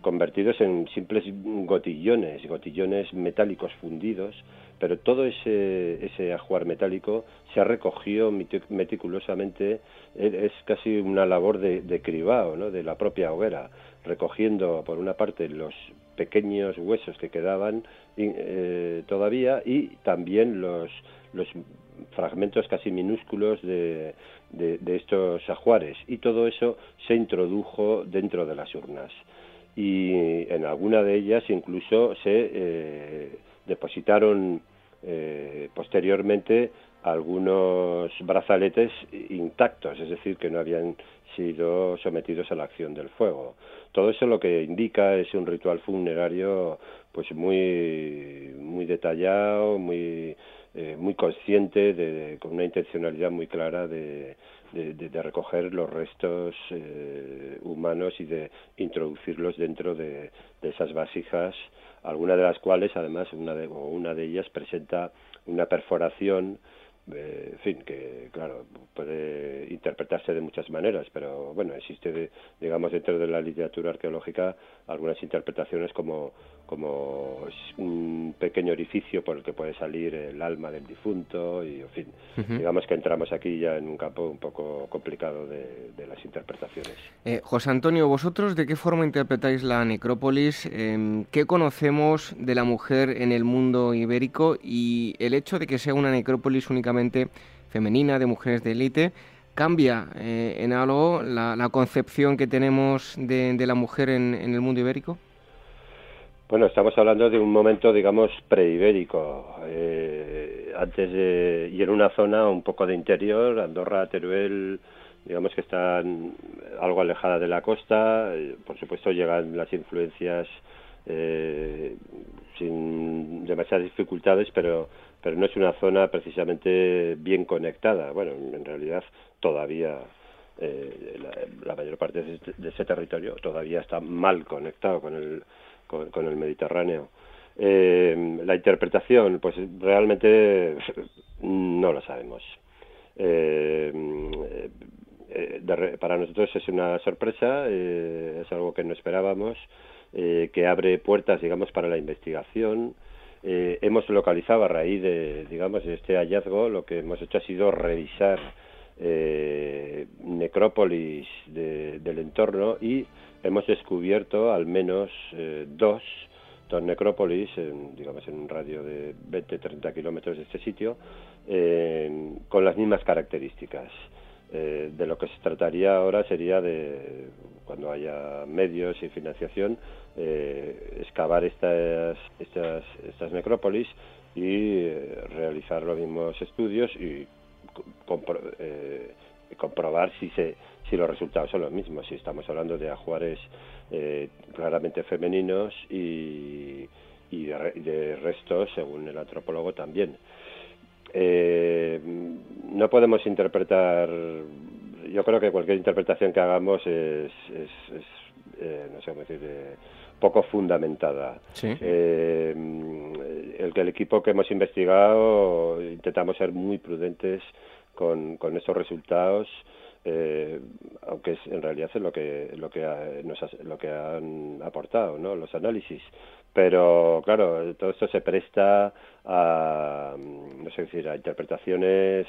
Speaker 10: convertidos en simples gotillones, gotillones metálicos fundidos, pero todo ese, ese ajuar metálico se ha recogido meticulosamente, es casi una labor de, de cribado, ¿no? de la propia hoguera, recogiendo por una parte los pequeños huesos que quedaban eh, todavía y también los, los fragmentos casi minúsculos de, de, estos ajuares. Y todo eso se introdujo dentro de las urnas. Y en alguna de ellas incluso se eh, depositaron eh, posteriormente algunos brazaletes intactos, es decir, que no habían sido sometidos a la acción del fuego. Todo eso lo que indica es un ritual funerario pues muy muy detallado, muy eh, muy consciente, de, con una intencionalidad muy clara de, recoger los restos eh, humanos y de introducirlos dentro de, esas vasijas, algunas de las cuales, además, una de, una de ellas presenta una perforación en fin, que claro, puede interpretarse de muchas maneras, pero bueno, existe, digamos, dentro de la literatura arqueológica algunas interpretaciones como, como un pequeño orificio por el que puede salir el alma del difunto y, en fin, digamos que entramos aquí ya en un campo un poco complicado de, las interpretaciones.
Speaker 1: Eh, José Antonio, ¿vosotros de qué forma interpretáis la necrópolis? Em, ¿Qué conocemos de la mujer en el mundo ibérico y el hecho de que sea una necrópolis únicamente femenina, de mujeres de élite, cambia eh, en algo la, concepción que tenemos de, la mujer en el mundo ibérico?
Speaker 10: Bueno, estamos hablando de un momento, digamos, preibérico. Eh, antes de, y en una zona un poco de interior, Andorra, Teruel, digamos que están algo alejada de la costa. Eh, por supuesto, llegan las influencias eh, sin demasiadas dificultades, pero, pero no es una zona precisamente bien conectada. Bueno, en realidad todavía eh, la, la, mayor parte de, de ese territorio todavía está mal conectado con el con, el Mediterráneo. Eh, la interpretación, pues realmente (laughs) no lo sabemos. Eh, eh, para nosotros es una sorpresa, es algo que no esperábamos, que abre puertas, digamos, para la investigación. Hemos localizado a raíz de, digamos, de este hallazgo, lo que hemos hecho ha sido revisar necrópolis del entorno y hemos descubierto al menos eh, dos, dos necrópolis, en, digamos en un radio de 20-30 kilómetros de este sitio, con las mismas características. Eh, de lo que se trataría ahora sería de, cuando haya medios y financiación, eh, excavar estas, estas, estas necrópolis y realizar los mismos estudios y comprobar si se si los resultados son los mismos, si estamos hablando de ajuares eh, claramente femeninos y, y de, restos, según el antropólogo también. Eh, no podemos interpretar, yo creo que cualquier interpretación que hagamos es, es, eh, no sé cómo decir, poco fundamentada. el que el equipo que hemos investigado intentamos ser muy prudentes con, con estos resultados eh, aunque es, en realidad es lo que lo que nos lo que han aportado no los análisis. Pero claro todo esto se presta a no sé decir a interpretaciones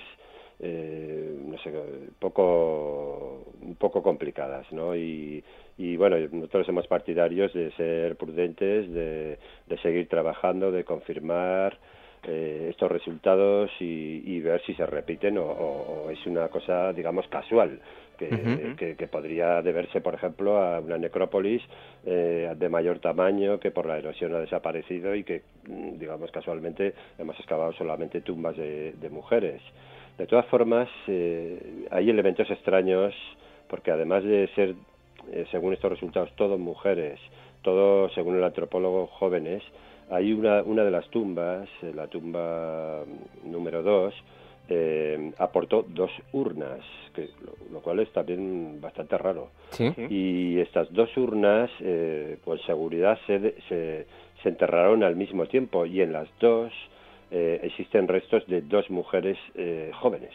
Speaker 10: eh, no sé poco un poco complicadas no y, y bueno nosotros somos partidarios de ser prudentes de, de seguir trabajando de confirmar eh, estos resultados y, ver si se repiten o, es una cosa, digamos, casual. Que, que, podría deberse, por ejemplo, a una necrópolis eh, de mayor tamaño que por la erosión ha desaparecido y que, mm, digamos, casualmente hemos excavado solamente tumbas de, mujeres. De todas formas, eh, hay elementos extraños porque además de ser, según estos resultados, todos mujeres, todos, según el antropólogo, jóvenes, hay una, una de las tumbas, eh, la tumba número 2, eh, aportó dos urnas, que, lo, cual es también bastante raro. Y estas dos urnas, eh, por seguridad, se, se, se, enterraron al mismo tiempo y en las dos eh, existen restos de dos mujeres jóvenes.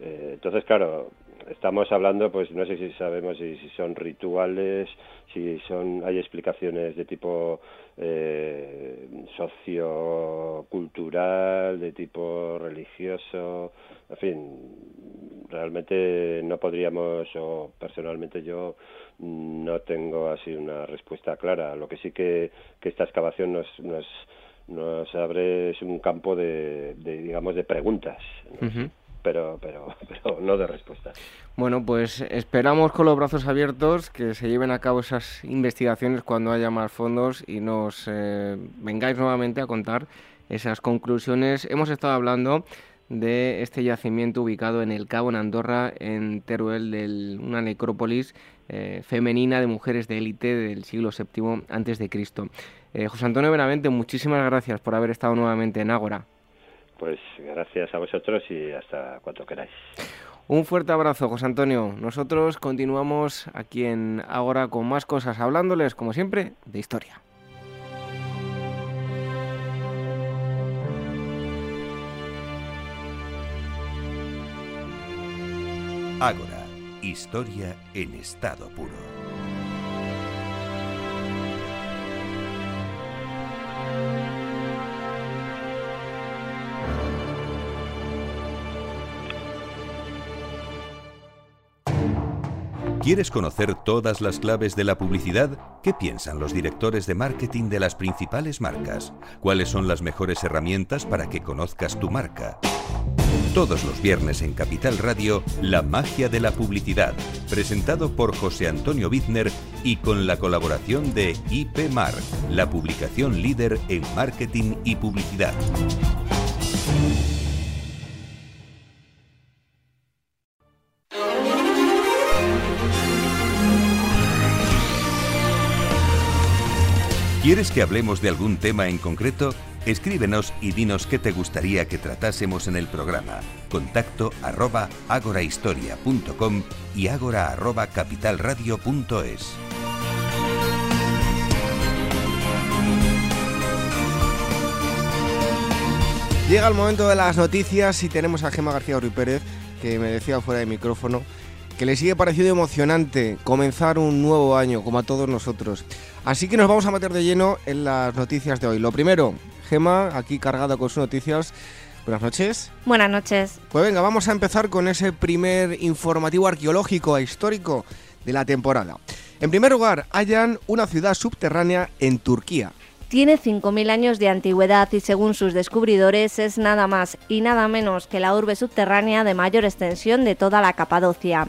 Speaker 10: entonces, claro, estamos hablando, pues no sé si sabemos si, son rituales, si son hay explicaciones de tipo eh, sociocultural, de tipo religioso, en fin, realmente no podríamos, o personalmente yo no tengo así una respuesta clara. Lo que sí que, esta excavación nos, nos, nos abre es un campo de, digamos, de preguntas pero, (laughs) pero, no de respuesta.
Speaker 1: Bueno, pues esperamos con los brazos abiertos que se lleven a cabo esas investigaciones cuando haya más fondos y nos eh, vengáis nuevamente a contar esas conclusiones. Hemos estado hablando de este yacimiento ubicado en el Cabo, en Andorra, en Teruel, de una necrópolis eh, femenina de mujeres de élite del siglo VII antes de Cristo. Eh, José Antonio Benavente, muchísimas gracias por haber estado nuevamente en Ágora.
Speaker 10: Pues gracias a vosotros y hasta cuando queráis.
Speaker 1: Un fuerte abrazo, José Antonio. Nosotros continuamos aquí en Ahora con más cosas, hablándoles, como siempre, de historia.
Speaker 2: Ágora, historia en estado puro. ¿Quieres conocer todas las claves de la publicidad? ¿Qué piensan los directores de marketing de las principales marcas? ¿Cuáles son las mejores herramientas para que conozcas tu marca? Todos los viernes en Capital Radio, La magia de la publicidad, presentado por José Antonio Bizner y con la colaboración de IP Mar, la publicación líder en marketing y publicidad. ¿Quieres que hablemos de algún tema en concreto? Escríbenos y dinos qué te gustaría que tratásemos en el programa. Contacto y agora capitalradio.es.
Speaker 1: Llega el momento de las noticias y tenemos a Gema García Ruiz Pérez, que me decía fuera de micrófono que le sigue pareciendo emocionante comenzar un nuevo año, como a todos nosotros. Así que nos vamos a meter de lleno en las noticias de hoy. Lo primero, Gema, aquí cargada con sus noticias. Buenas noches.
Speaker 12: Buenas noches.
Speaker 1: Pues venga, vamos a empezar con ese primer informativo arqueológico e histórico de la temporada. En primer lugar, hallan una ciudad subterránea en Turquía.
Speaker 12: Tiene 5.000 años de antigüedad y según sus descubridores es nada más y nada menos que la urbe subterránea de mayor extensión de toda la Capadocia.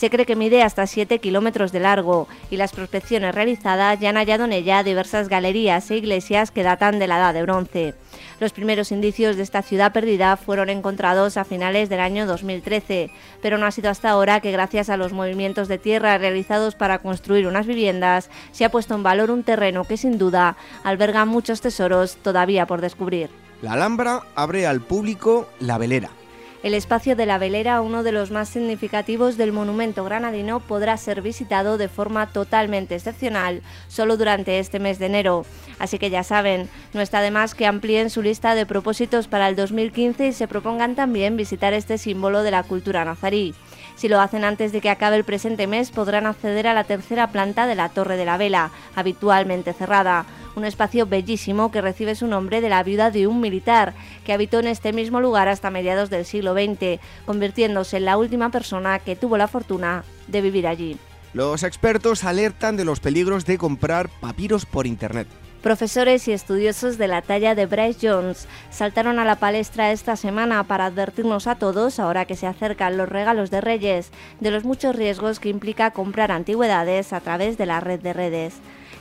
Speaker 12: Se cree que mide hasta 7 kilómetros de largo y las prospecciones realizadas ya han hallado en ella diversas galerías e iglesias que datan de la Edad de Bronce. Los primeros indicios de esta ciudad perdida fueron encontrados a finales del año 2013, pero no ha sido hasta ahora que gracias a los movimientos de tierra realizados para construir unas viviendas se ha puesto en valor un terreno que sin duda alberga muchos tesoros todavía por descubrir.
Speaker 1: La Alhambra abre al público la velera.
Speaker 12: El espacio de la velera, uno de los más significativos del monumento granadino, podrá ser visitado de forma totalmente excepcional solo durante este mes de enero. Así que ya saben, no está de más que amplíen su lista de propósitos para el 2015 y se propongan también visitar este símbolo de la cultura nazarí. Si lo hacen antes de que acabe el presente mes, podrán acceder a la tercera planta de la Torre de la Vela, habitualmente cerrada un espacio bellísimo que recibe su nombre de la viuda de un militar que habitó en este mismo lugar hasta mediados del siglo XX, convirtiéndose en la última persona que tuvo la fortuna de vivir allí.
Speaker 1: Los expertos alertan de los peligros de comprar papiros por Internet.
Speaker 12: Profesores y estudiosos de la talla de Bryce Jones saltaron a la palestra esta semana para advertirnos a todos, ahora que se acercan los regalos de Reyes, de los muchos riesgos que implica comprar antigüedades a través de la red de redes.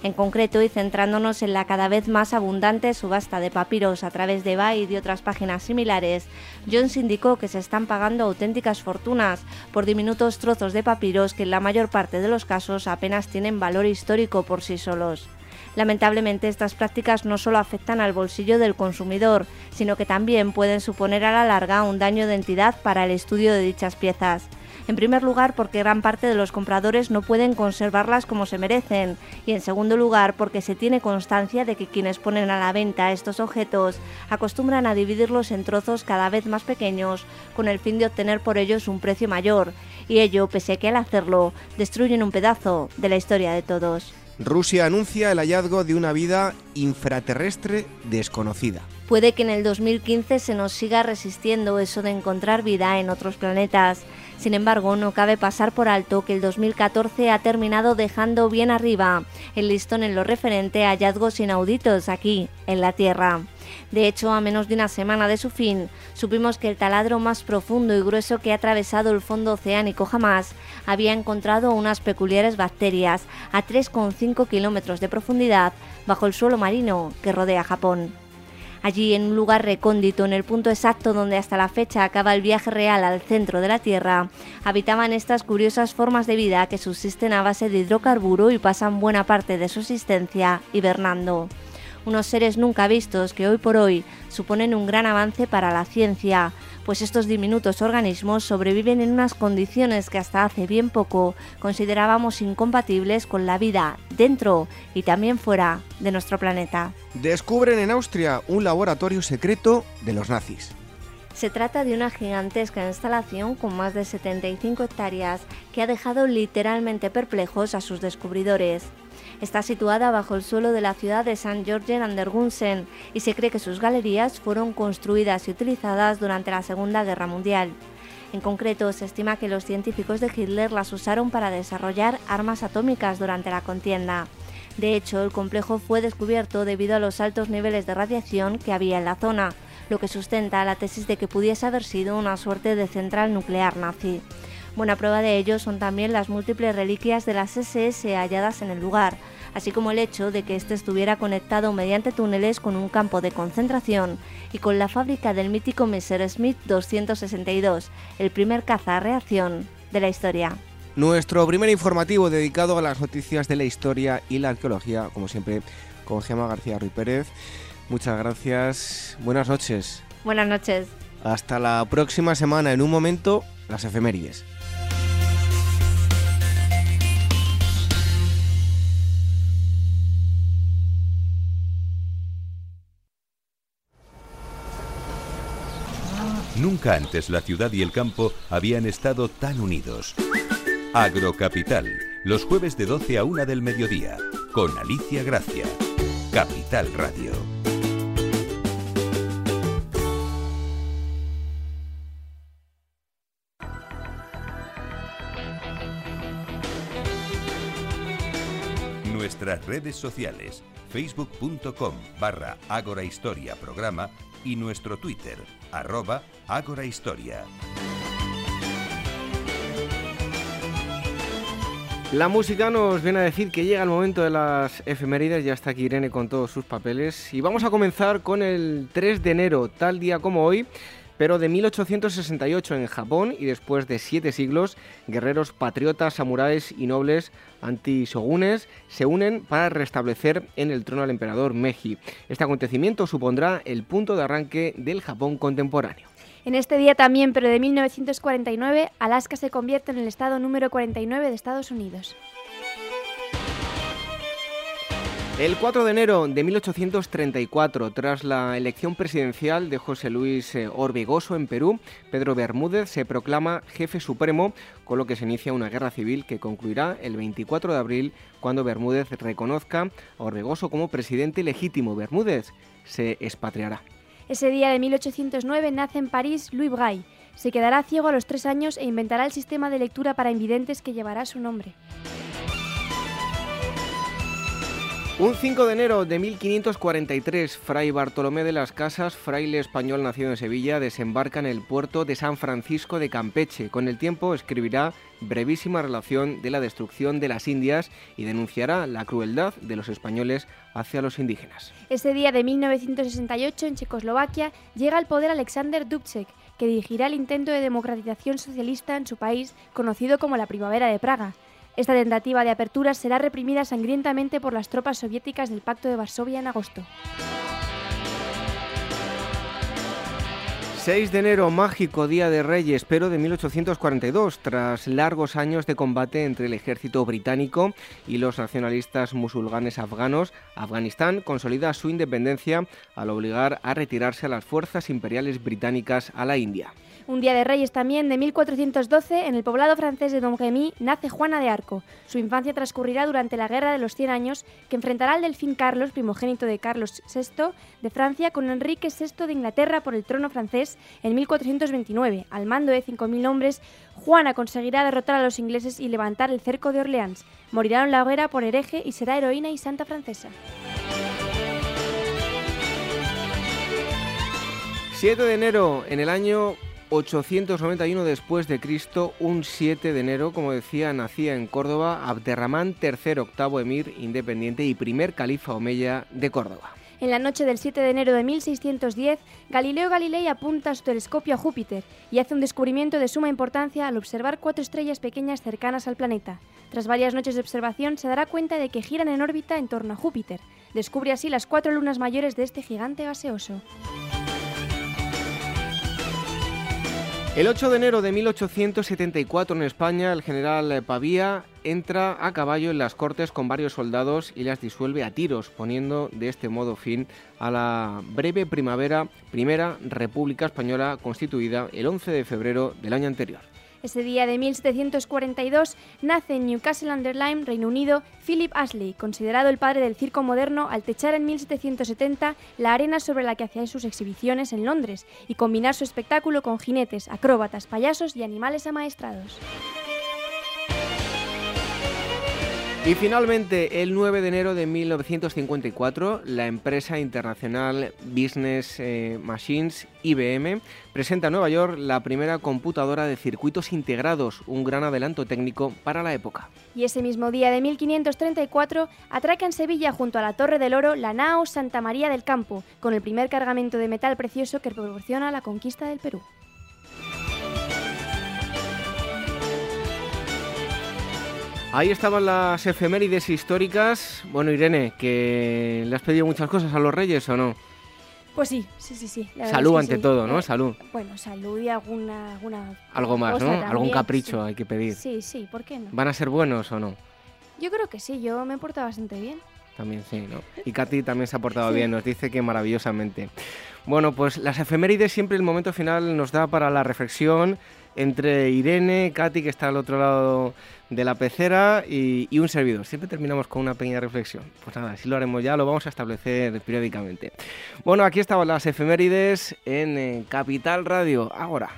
Speaker 12: En concreto, y centrándonos en la cada vez más abundante subasta de papiros a través de eBay y otras páginas similares, Jones indicó que se están pagando auténticas fortunas por diminutos trozos de papiros que en la mayor parte de los casos apenas tienen valor histórico por sí solos. Lamentablemente estas prácticas no solo afectan al bolsillo del consumidor, sino que también pueden suponer a la larga un daño de entidad para el estudio de dichas piezas. En primer lugar, porque gran parte de los compradores no pueden conservarlas como se merecen. Y en segundo lugar, porque se tiene constancia de que quienes ponen a la venta estos objetos acostumbran a dividirlos en trozos cada vez más pequeños con el fin de obtener por ellos un precio mayor. Y ello, pese a que al hacerlo, destruyen un pedazo de la historia de todos.
Speaker 1: Rusia anuncia el hallazgo de una vida infraterrestre desconocida.
Speaker 12: Puede que en el 2015 se nos siga resistiendo eso de encontrar vida en otros planetas. Sin embargo, no cabe pasar por alto que el 2014 ha terminado dejando bien arriba el listón en lo referente a hallazgos inauditos aquí, en la Tierra. De hecho, a menos de una semana de su fin, supimos que el taladro más profundo y grueso que ha atravesado el fondo oceánico jamás había encontrado unas peculiares bacterias a 3,5 kilómetros de profundidad bajo el suelo marino que rodea Japón. Allí, en un lugar recóndito, en el punto exacto donde hasta la fecha acaba el viaje real al centro de la Tierra, habitaban estas curiosas formas de vida que subsisten a base de hidrocarburo y pasan buena parte de su existencia hibernando. Unos seres nunca vistos que hoy por hoy suponen un gran avance para la ciencia, pues estos diminutos organismos sobreviven en unas condiciones que hasta hace bien poco considerábamos incompatibles con la vida dentro y también fuera de nuestro planeta.
Speaker 1: Descubren en Austria un laboratorio secreto de los nazis.
Speaker 12: Se trata de una gigantesca instalación con más de 75 hectáreas que ha dejado literalmente perplejos a sus descubridores. Está situada bajo el suelo de la ciudad de St. Georgen an der Gunsen y se cree que sus galerías fueron construidas y utilizadas durante la Segunda Guerra Mundial. En concreto, se estima que los científicos de Hitler las usaron para desarrollar armas atómicas durante la contienda. De hecho, el complejo fue descubierto debido a los altos niveles de radiación que había en la zona, lo que sustenta la tesis de que pudiese haber sido una suerte de central nuclear nazi. Buena prueba de ello son también las múltiples reliquias de las SS halladas en el lugar, así como el hecho de que éste estuviera conectado mediante túneles con un campo de concentración y con la fábrica del mítico Messerschmitt 262, el primer caza a reacción de la historia.
Speaker 1: Nuestro primer informativo dedicado a las noticias de la historia y la arqueología, como siempre, con Gema García Ruiz Pérez. Muchas gracias. Buenas noches.
Speaker 12: Buenas noches.
Speaker 1: Hasta la próxima semana. En un momento, las efemérides.
Speaker 2: Nunca antes la ciudad y el campo habían estado tan unidos. Agrocapital, los jueves de 12 a 1 del mediodía, con Alicia Gracia. Capital Radio. Nuestras redes sociales, facebook.com barra Ágora Historia Programa y nuestro Twitter, arroba Ágora Historia.
Speaker 1: La música nos viene a decir que llega el momento de las efemérides, ya está aquí Irene con todos sus papeles y vamos a comenzar con el 3 de enero, tal día como hoy, pero de 1868 en Japón y después de siete siglos, guerreros patriotas, samuráis y nobles anti-shogunes se unen para restablecer en el trono al emperador Meiji. Este acontecimiento supondrá el punto de arranque del Japón contemporáneo.
Speaker 6: En este día también, pero de 1949, Alaska se convierte en el estado número 49 de Estados Unidos.
Speaker 1: El 4 de enero de 1834, tras la elección presidencial de José Luis eh, Orbegoso en Perú, Pedro Bermúdez se proclama jefe supremo, con lo que se inicia una guerra civil que concluirá el 24 de abril cuando Bermúdez reconozca a Orbegoso como presidente legítimo. Bermúdez se expatriará.
Speaker 6: Ese día de 1809 nace en París Louis Braille. Se quedará ciego a los tres años e inventará el sistema de lectura para invidentes que llevará su nombre.
Speaker 1: Un 5 de enero de 1543, Fray Bartolomé de las Casas, fraile español nacido en Sevilla, desembarca en el puerto de San Francisco de Campeche. Con el tiempo escribirá brevísima relación de la destrucción de las Indias y denunciará la crueldad de los españoles hacia los indígenas.
Speaker 6: Ese día de 1968, en Checoslovaquia, llega al poder Alexander Dubček, que dirigirá el intento de democratización socialista en su país, conocido como la Primavera de Praga. Esta tentativa de apertura será reprimida sangrientamente por las tropas soviéticas del Pacto de Varsovia en agosto.
Speaker 1: 6 de enero, mágico Día de Reyes, pero de 1842, tras largos años de combate entre el ejército británico y los nacionalistas musulmanes afganos, Afganistán consolida su independencia al obligar a retirarse a las fuerzas imperiales británicas a la India.
Speaker 6: Un día de Reyes también de 1412, en el poblado francés de Domremy, nace Juana de Arco. Su infancia transcurrirá durante la Guerra de los Cien Años, que enfrentará al delfín Carlos, primogénito de Carlos VI de Francia, con Enrique VI de Inglaterra por el trono francés en 1429. Al mando de 5.000 hombres, Juana conseguirá derrotar a los ingleses y levantar el cerco de Orleans. Morirá en la hoguera por hereje y será heroína y santa francesa.
Speaker 1: 7 de enero, en el año 891 después de Cristo, un 7 de enero, como decía, nacía en Córdoba Abderramán III, octavo emir independiente y primer califa omeya de Córdoba.
Speaker 6: En la noche del 7 de enero de 1610, Galileo Galilei apunta su telescopio a Júpiter y hace un descubrimiento de suma importancia al observar cuatro estrellas pequeñas cercanas al planeta. Tras varias noches de observación, se dará cuenta de que giran en órbita en torno a Júpiter. Descubre así las cuatro lunas mayores de este gigante gaseoso.
Speaker 1: El 8 de enero de 1874 en España, el general Pavía entra a caballo en las cortes con varios soldados y las disuelve a tiros, poniendo de este modo fin a la breve primavera, primera República Española constituida el 11 de febrero del año anterior.
Speaker 6: Ese día de 1742 nace en Newcastle under Lyme, Reino Unido, Philip Ashley, considerado el padre del circo moderno al techar en 1770 la arena sobre la que hacía sus exhibiciones en Londres y combinar su espectáculo con jinetes, acróbatas, payasos y animales amaestrados.
Speaker 1: Y finalmente, el 9 de enero de 1954, la empresa internacional Business eh, Machines IBM presenta en Nueva York la primera computadora de circuitos integrados, un gran adelanto técnico para la época.
Speaker 6: Y ese mismo día de 1534 atraca en Sevilla junto a la Torre del Oro la nao Santa María del Campo, con el primer cargamento de metal precioso que proporciona la conquista del Perú.
Speaker 1: Ahí estaban las efemérides históricas. Bueno, Irene, que le has pedido muchas cosas a los reyes o no?
Speaker 6: Pues sí, sí, sí, sí.
Speaker 1: Salud ante todo, ¿no?
Speaker 6: Eh,
Speaker 1: salud.
Speaker 6: Bueno, salud y alguna... alguna
Speaker 1: Algo más,
Speaker 6: cosa
Speaker 1: ¿no?
Speaker 6: también,
Speaker 1: Algún capricho
Speaker 6: sí.
Speaker 1: hay que pedir.
Speaker 6: Sí, sí, ¿por qué no?
Speaker 1: ¿Van a ser buenos o no?
Speaker 6: Yo creo que sí, yo me he portado bastante bien.
Speaker 1: También sí, ¿no? Y Katy también se ha portado (laughs)
Speaker 6: Sí.
Speaker 1: bien, nos dice que maravillosamente. Bueno, pues las efemérides siempre el momento final nos da para la reflexión entre Irene, Katy, que está al otro lado de la pecera, y, un servidor. Siempre terminamos con una pequeña reflexión. Pues nada, así lo haremos ya, lo vamos a establecer periódicamente. Bueno, aquí estaban las efemérides en eh, Capital Radio. Ahora.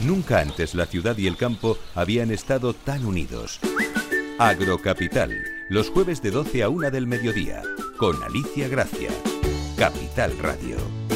Speaker 2: Nunca antes la ciudad y el campo habían estado tan unidos. Agrocapital, los jueves de 12 a 1 del mediodía, con Alicia Gracia. Capital Radio.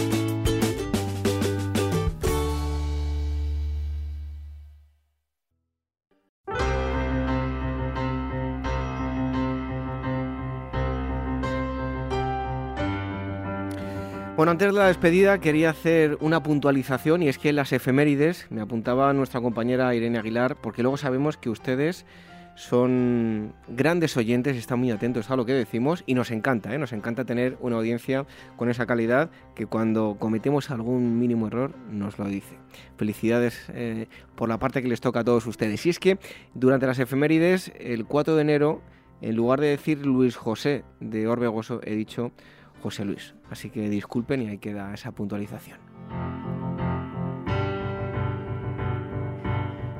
Speaker 1: Antes de la despedida quería hacer una puntualización y es que las efemérides, me apuntaba nuestra compañera Irene Aguilar, porque luego sabemos que ustedes son grandes oyentes, están muy atentos a lo que decimos y nos encanta, ¿eh? nos encanta tener una audiencia con esa calidad que cuando cometemos algún mínimo error nos lo dice. Felicidades eh, por la parte que les toca a todos ustedes. Y es que durante las efemérides, el 4 de enero, en lugar de decir Luis José de Orbegoso, he dicho José Luis. Así que disculpen y ahí queda esa puntualización.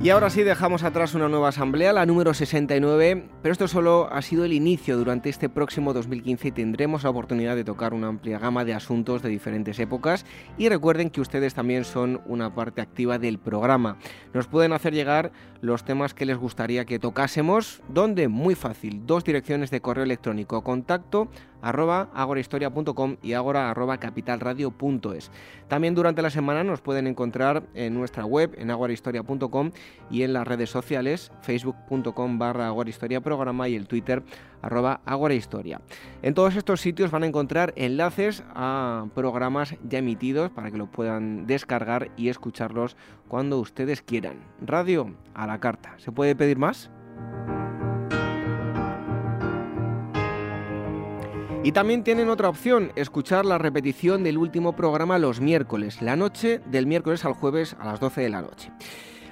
Speaker 1: Y ahora sí dejamos atrás una nueva asamblea, la número 69, pero esto solo ha sido el inicio. Durante este próximo 2015 tendremos la oportunidad de tocar una amplia gama de asuntos de diferentes épocas y recuerden que ustedes también son una parte activa del programa. Nos pueden hacer llegar los temas que les gustaría que tocásemos, donde muy fácil, dos direcciones de correo electrónico, contacto arroba agorahistoria.com y agora arroba capitalradio.es. También durante la semana nos pueden encontrar en nuestra web en agorahistoria.com y en las redes sociales facebook.com barra agorahistoria programa y el Twitter arroba agorahistoria. En todos estos sitios van a encontrar enlaces a programas ya emitidos para que lo puedan descargar y escucharlos cuando ustedes quieran. Radio a la carta. ¿Se puede pedir más? Y también tienen otra opción, escuchar la repetición del último programa los miércoles, la noche del miércoles al jueves a las 12 de la noche.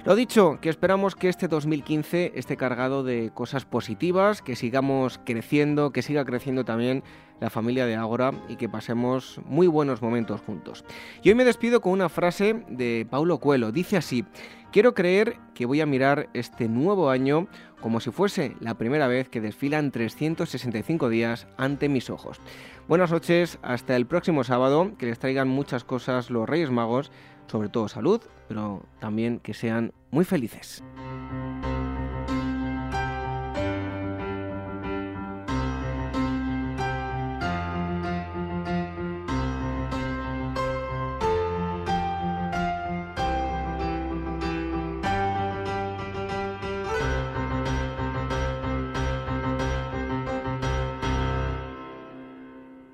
Speaker 1: Lo dicho, que esperamos que este 2015 esté cargado de cosas positivas, que sigamos creciendo, que siga creciendo también la familia de Ágora y que pasemos muy buenos momentos juntos. Y hoy me despido con una frase de Paulo Coelho. Dice así, quiero creer que voy a mirar este nuevo año como si fuese la primera vez que desfilan 365 días ante mis ojos. Buenas noches, hasta el próximo sábado, que les traigan muchas cosas los Reyes Magos, sobre todo salud, pero también que sean muy felices.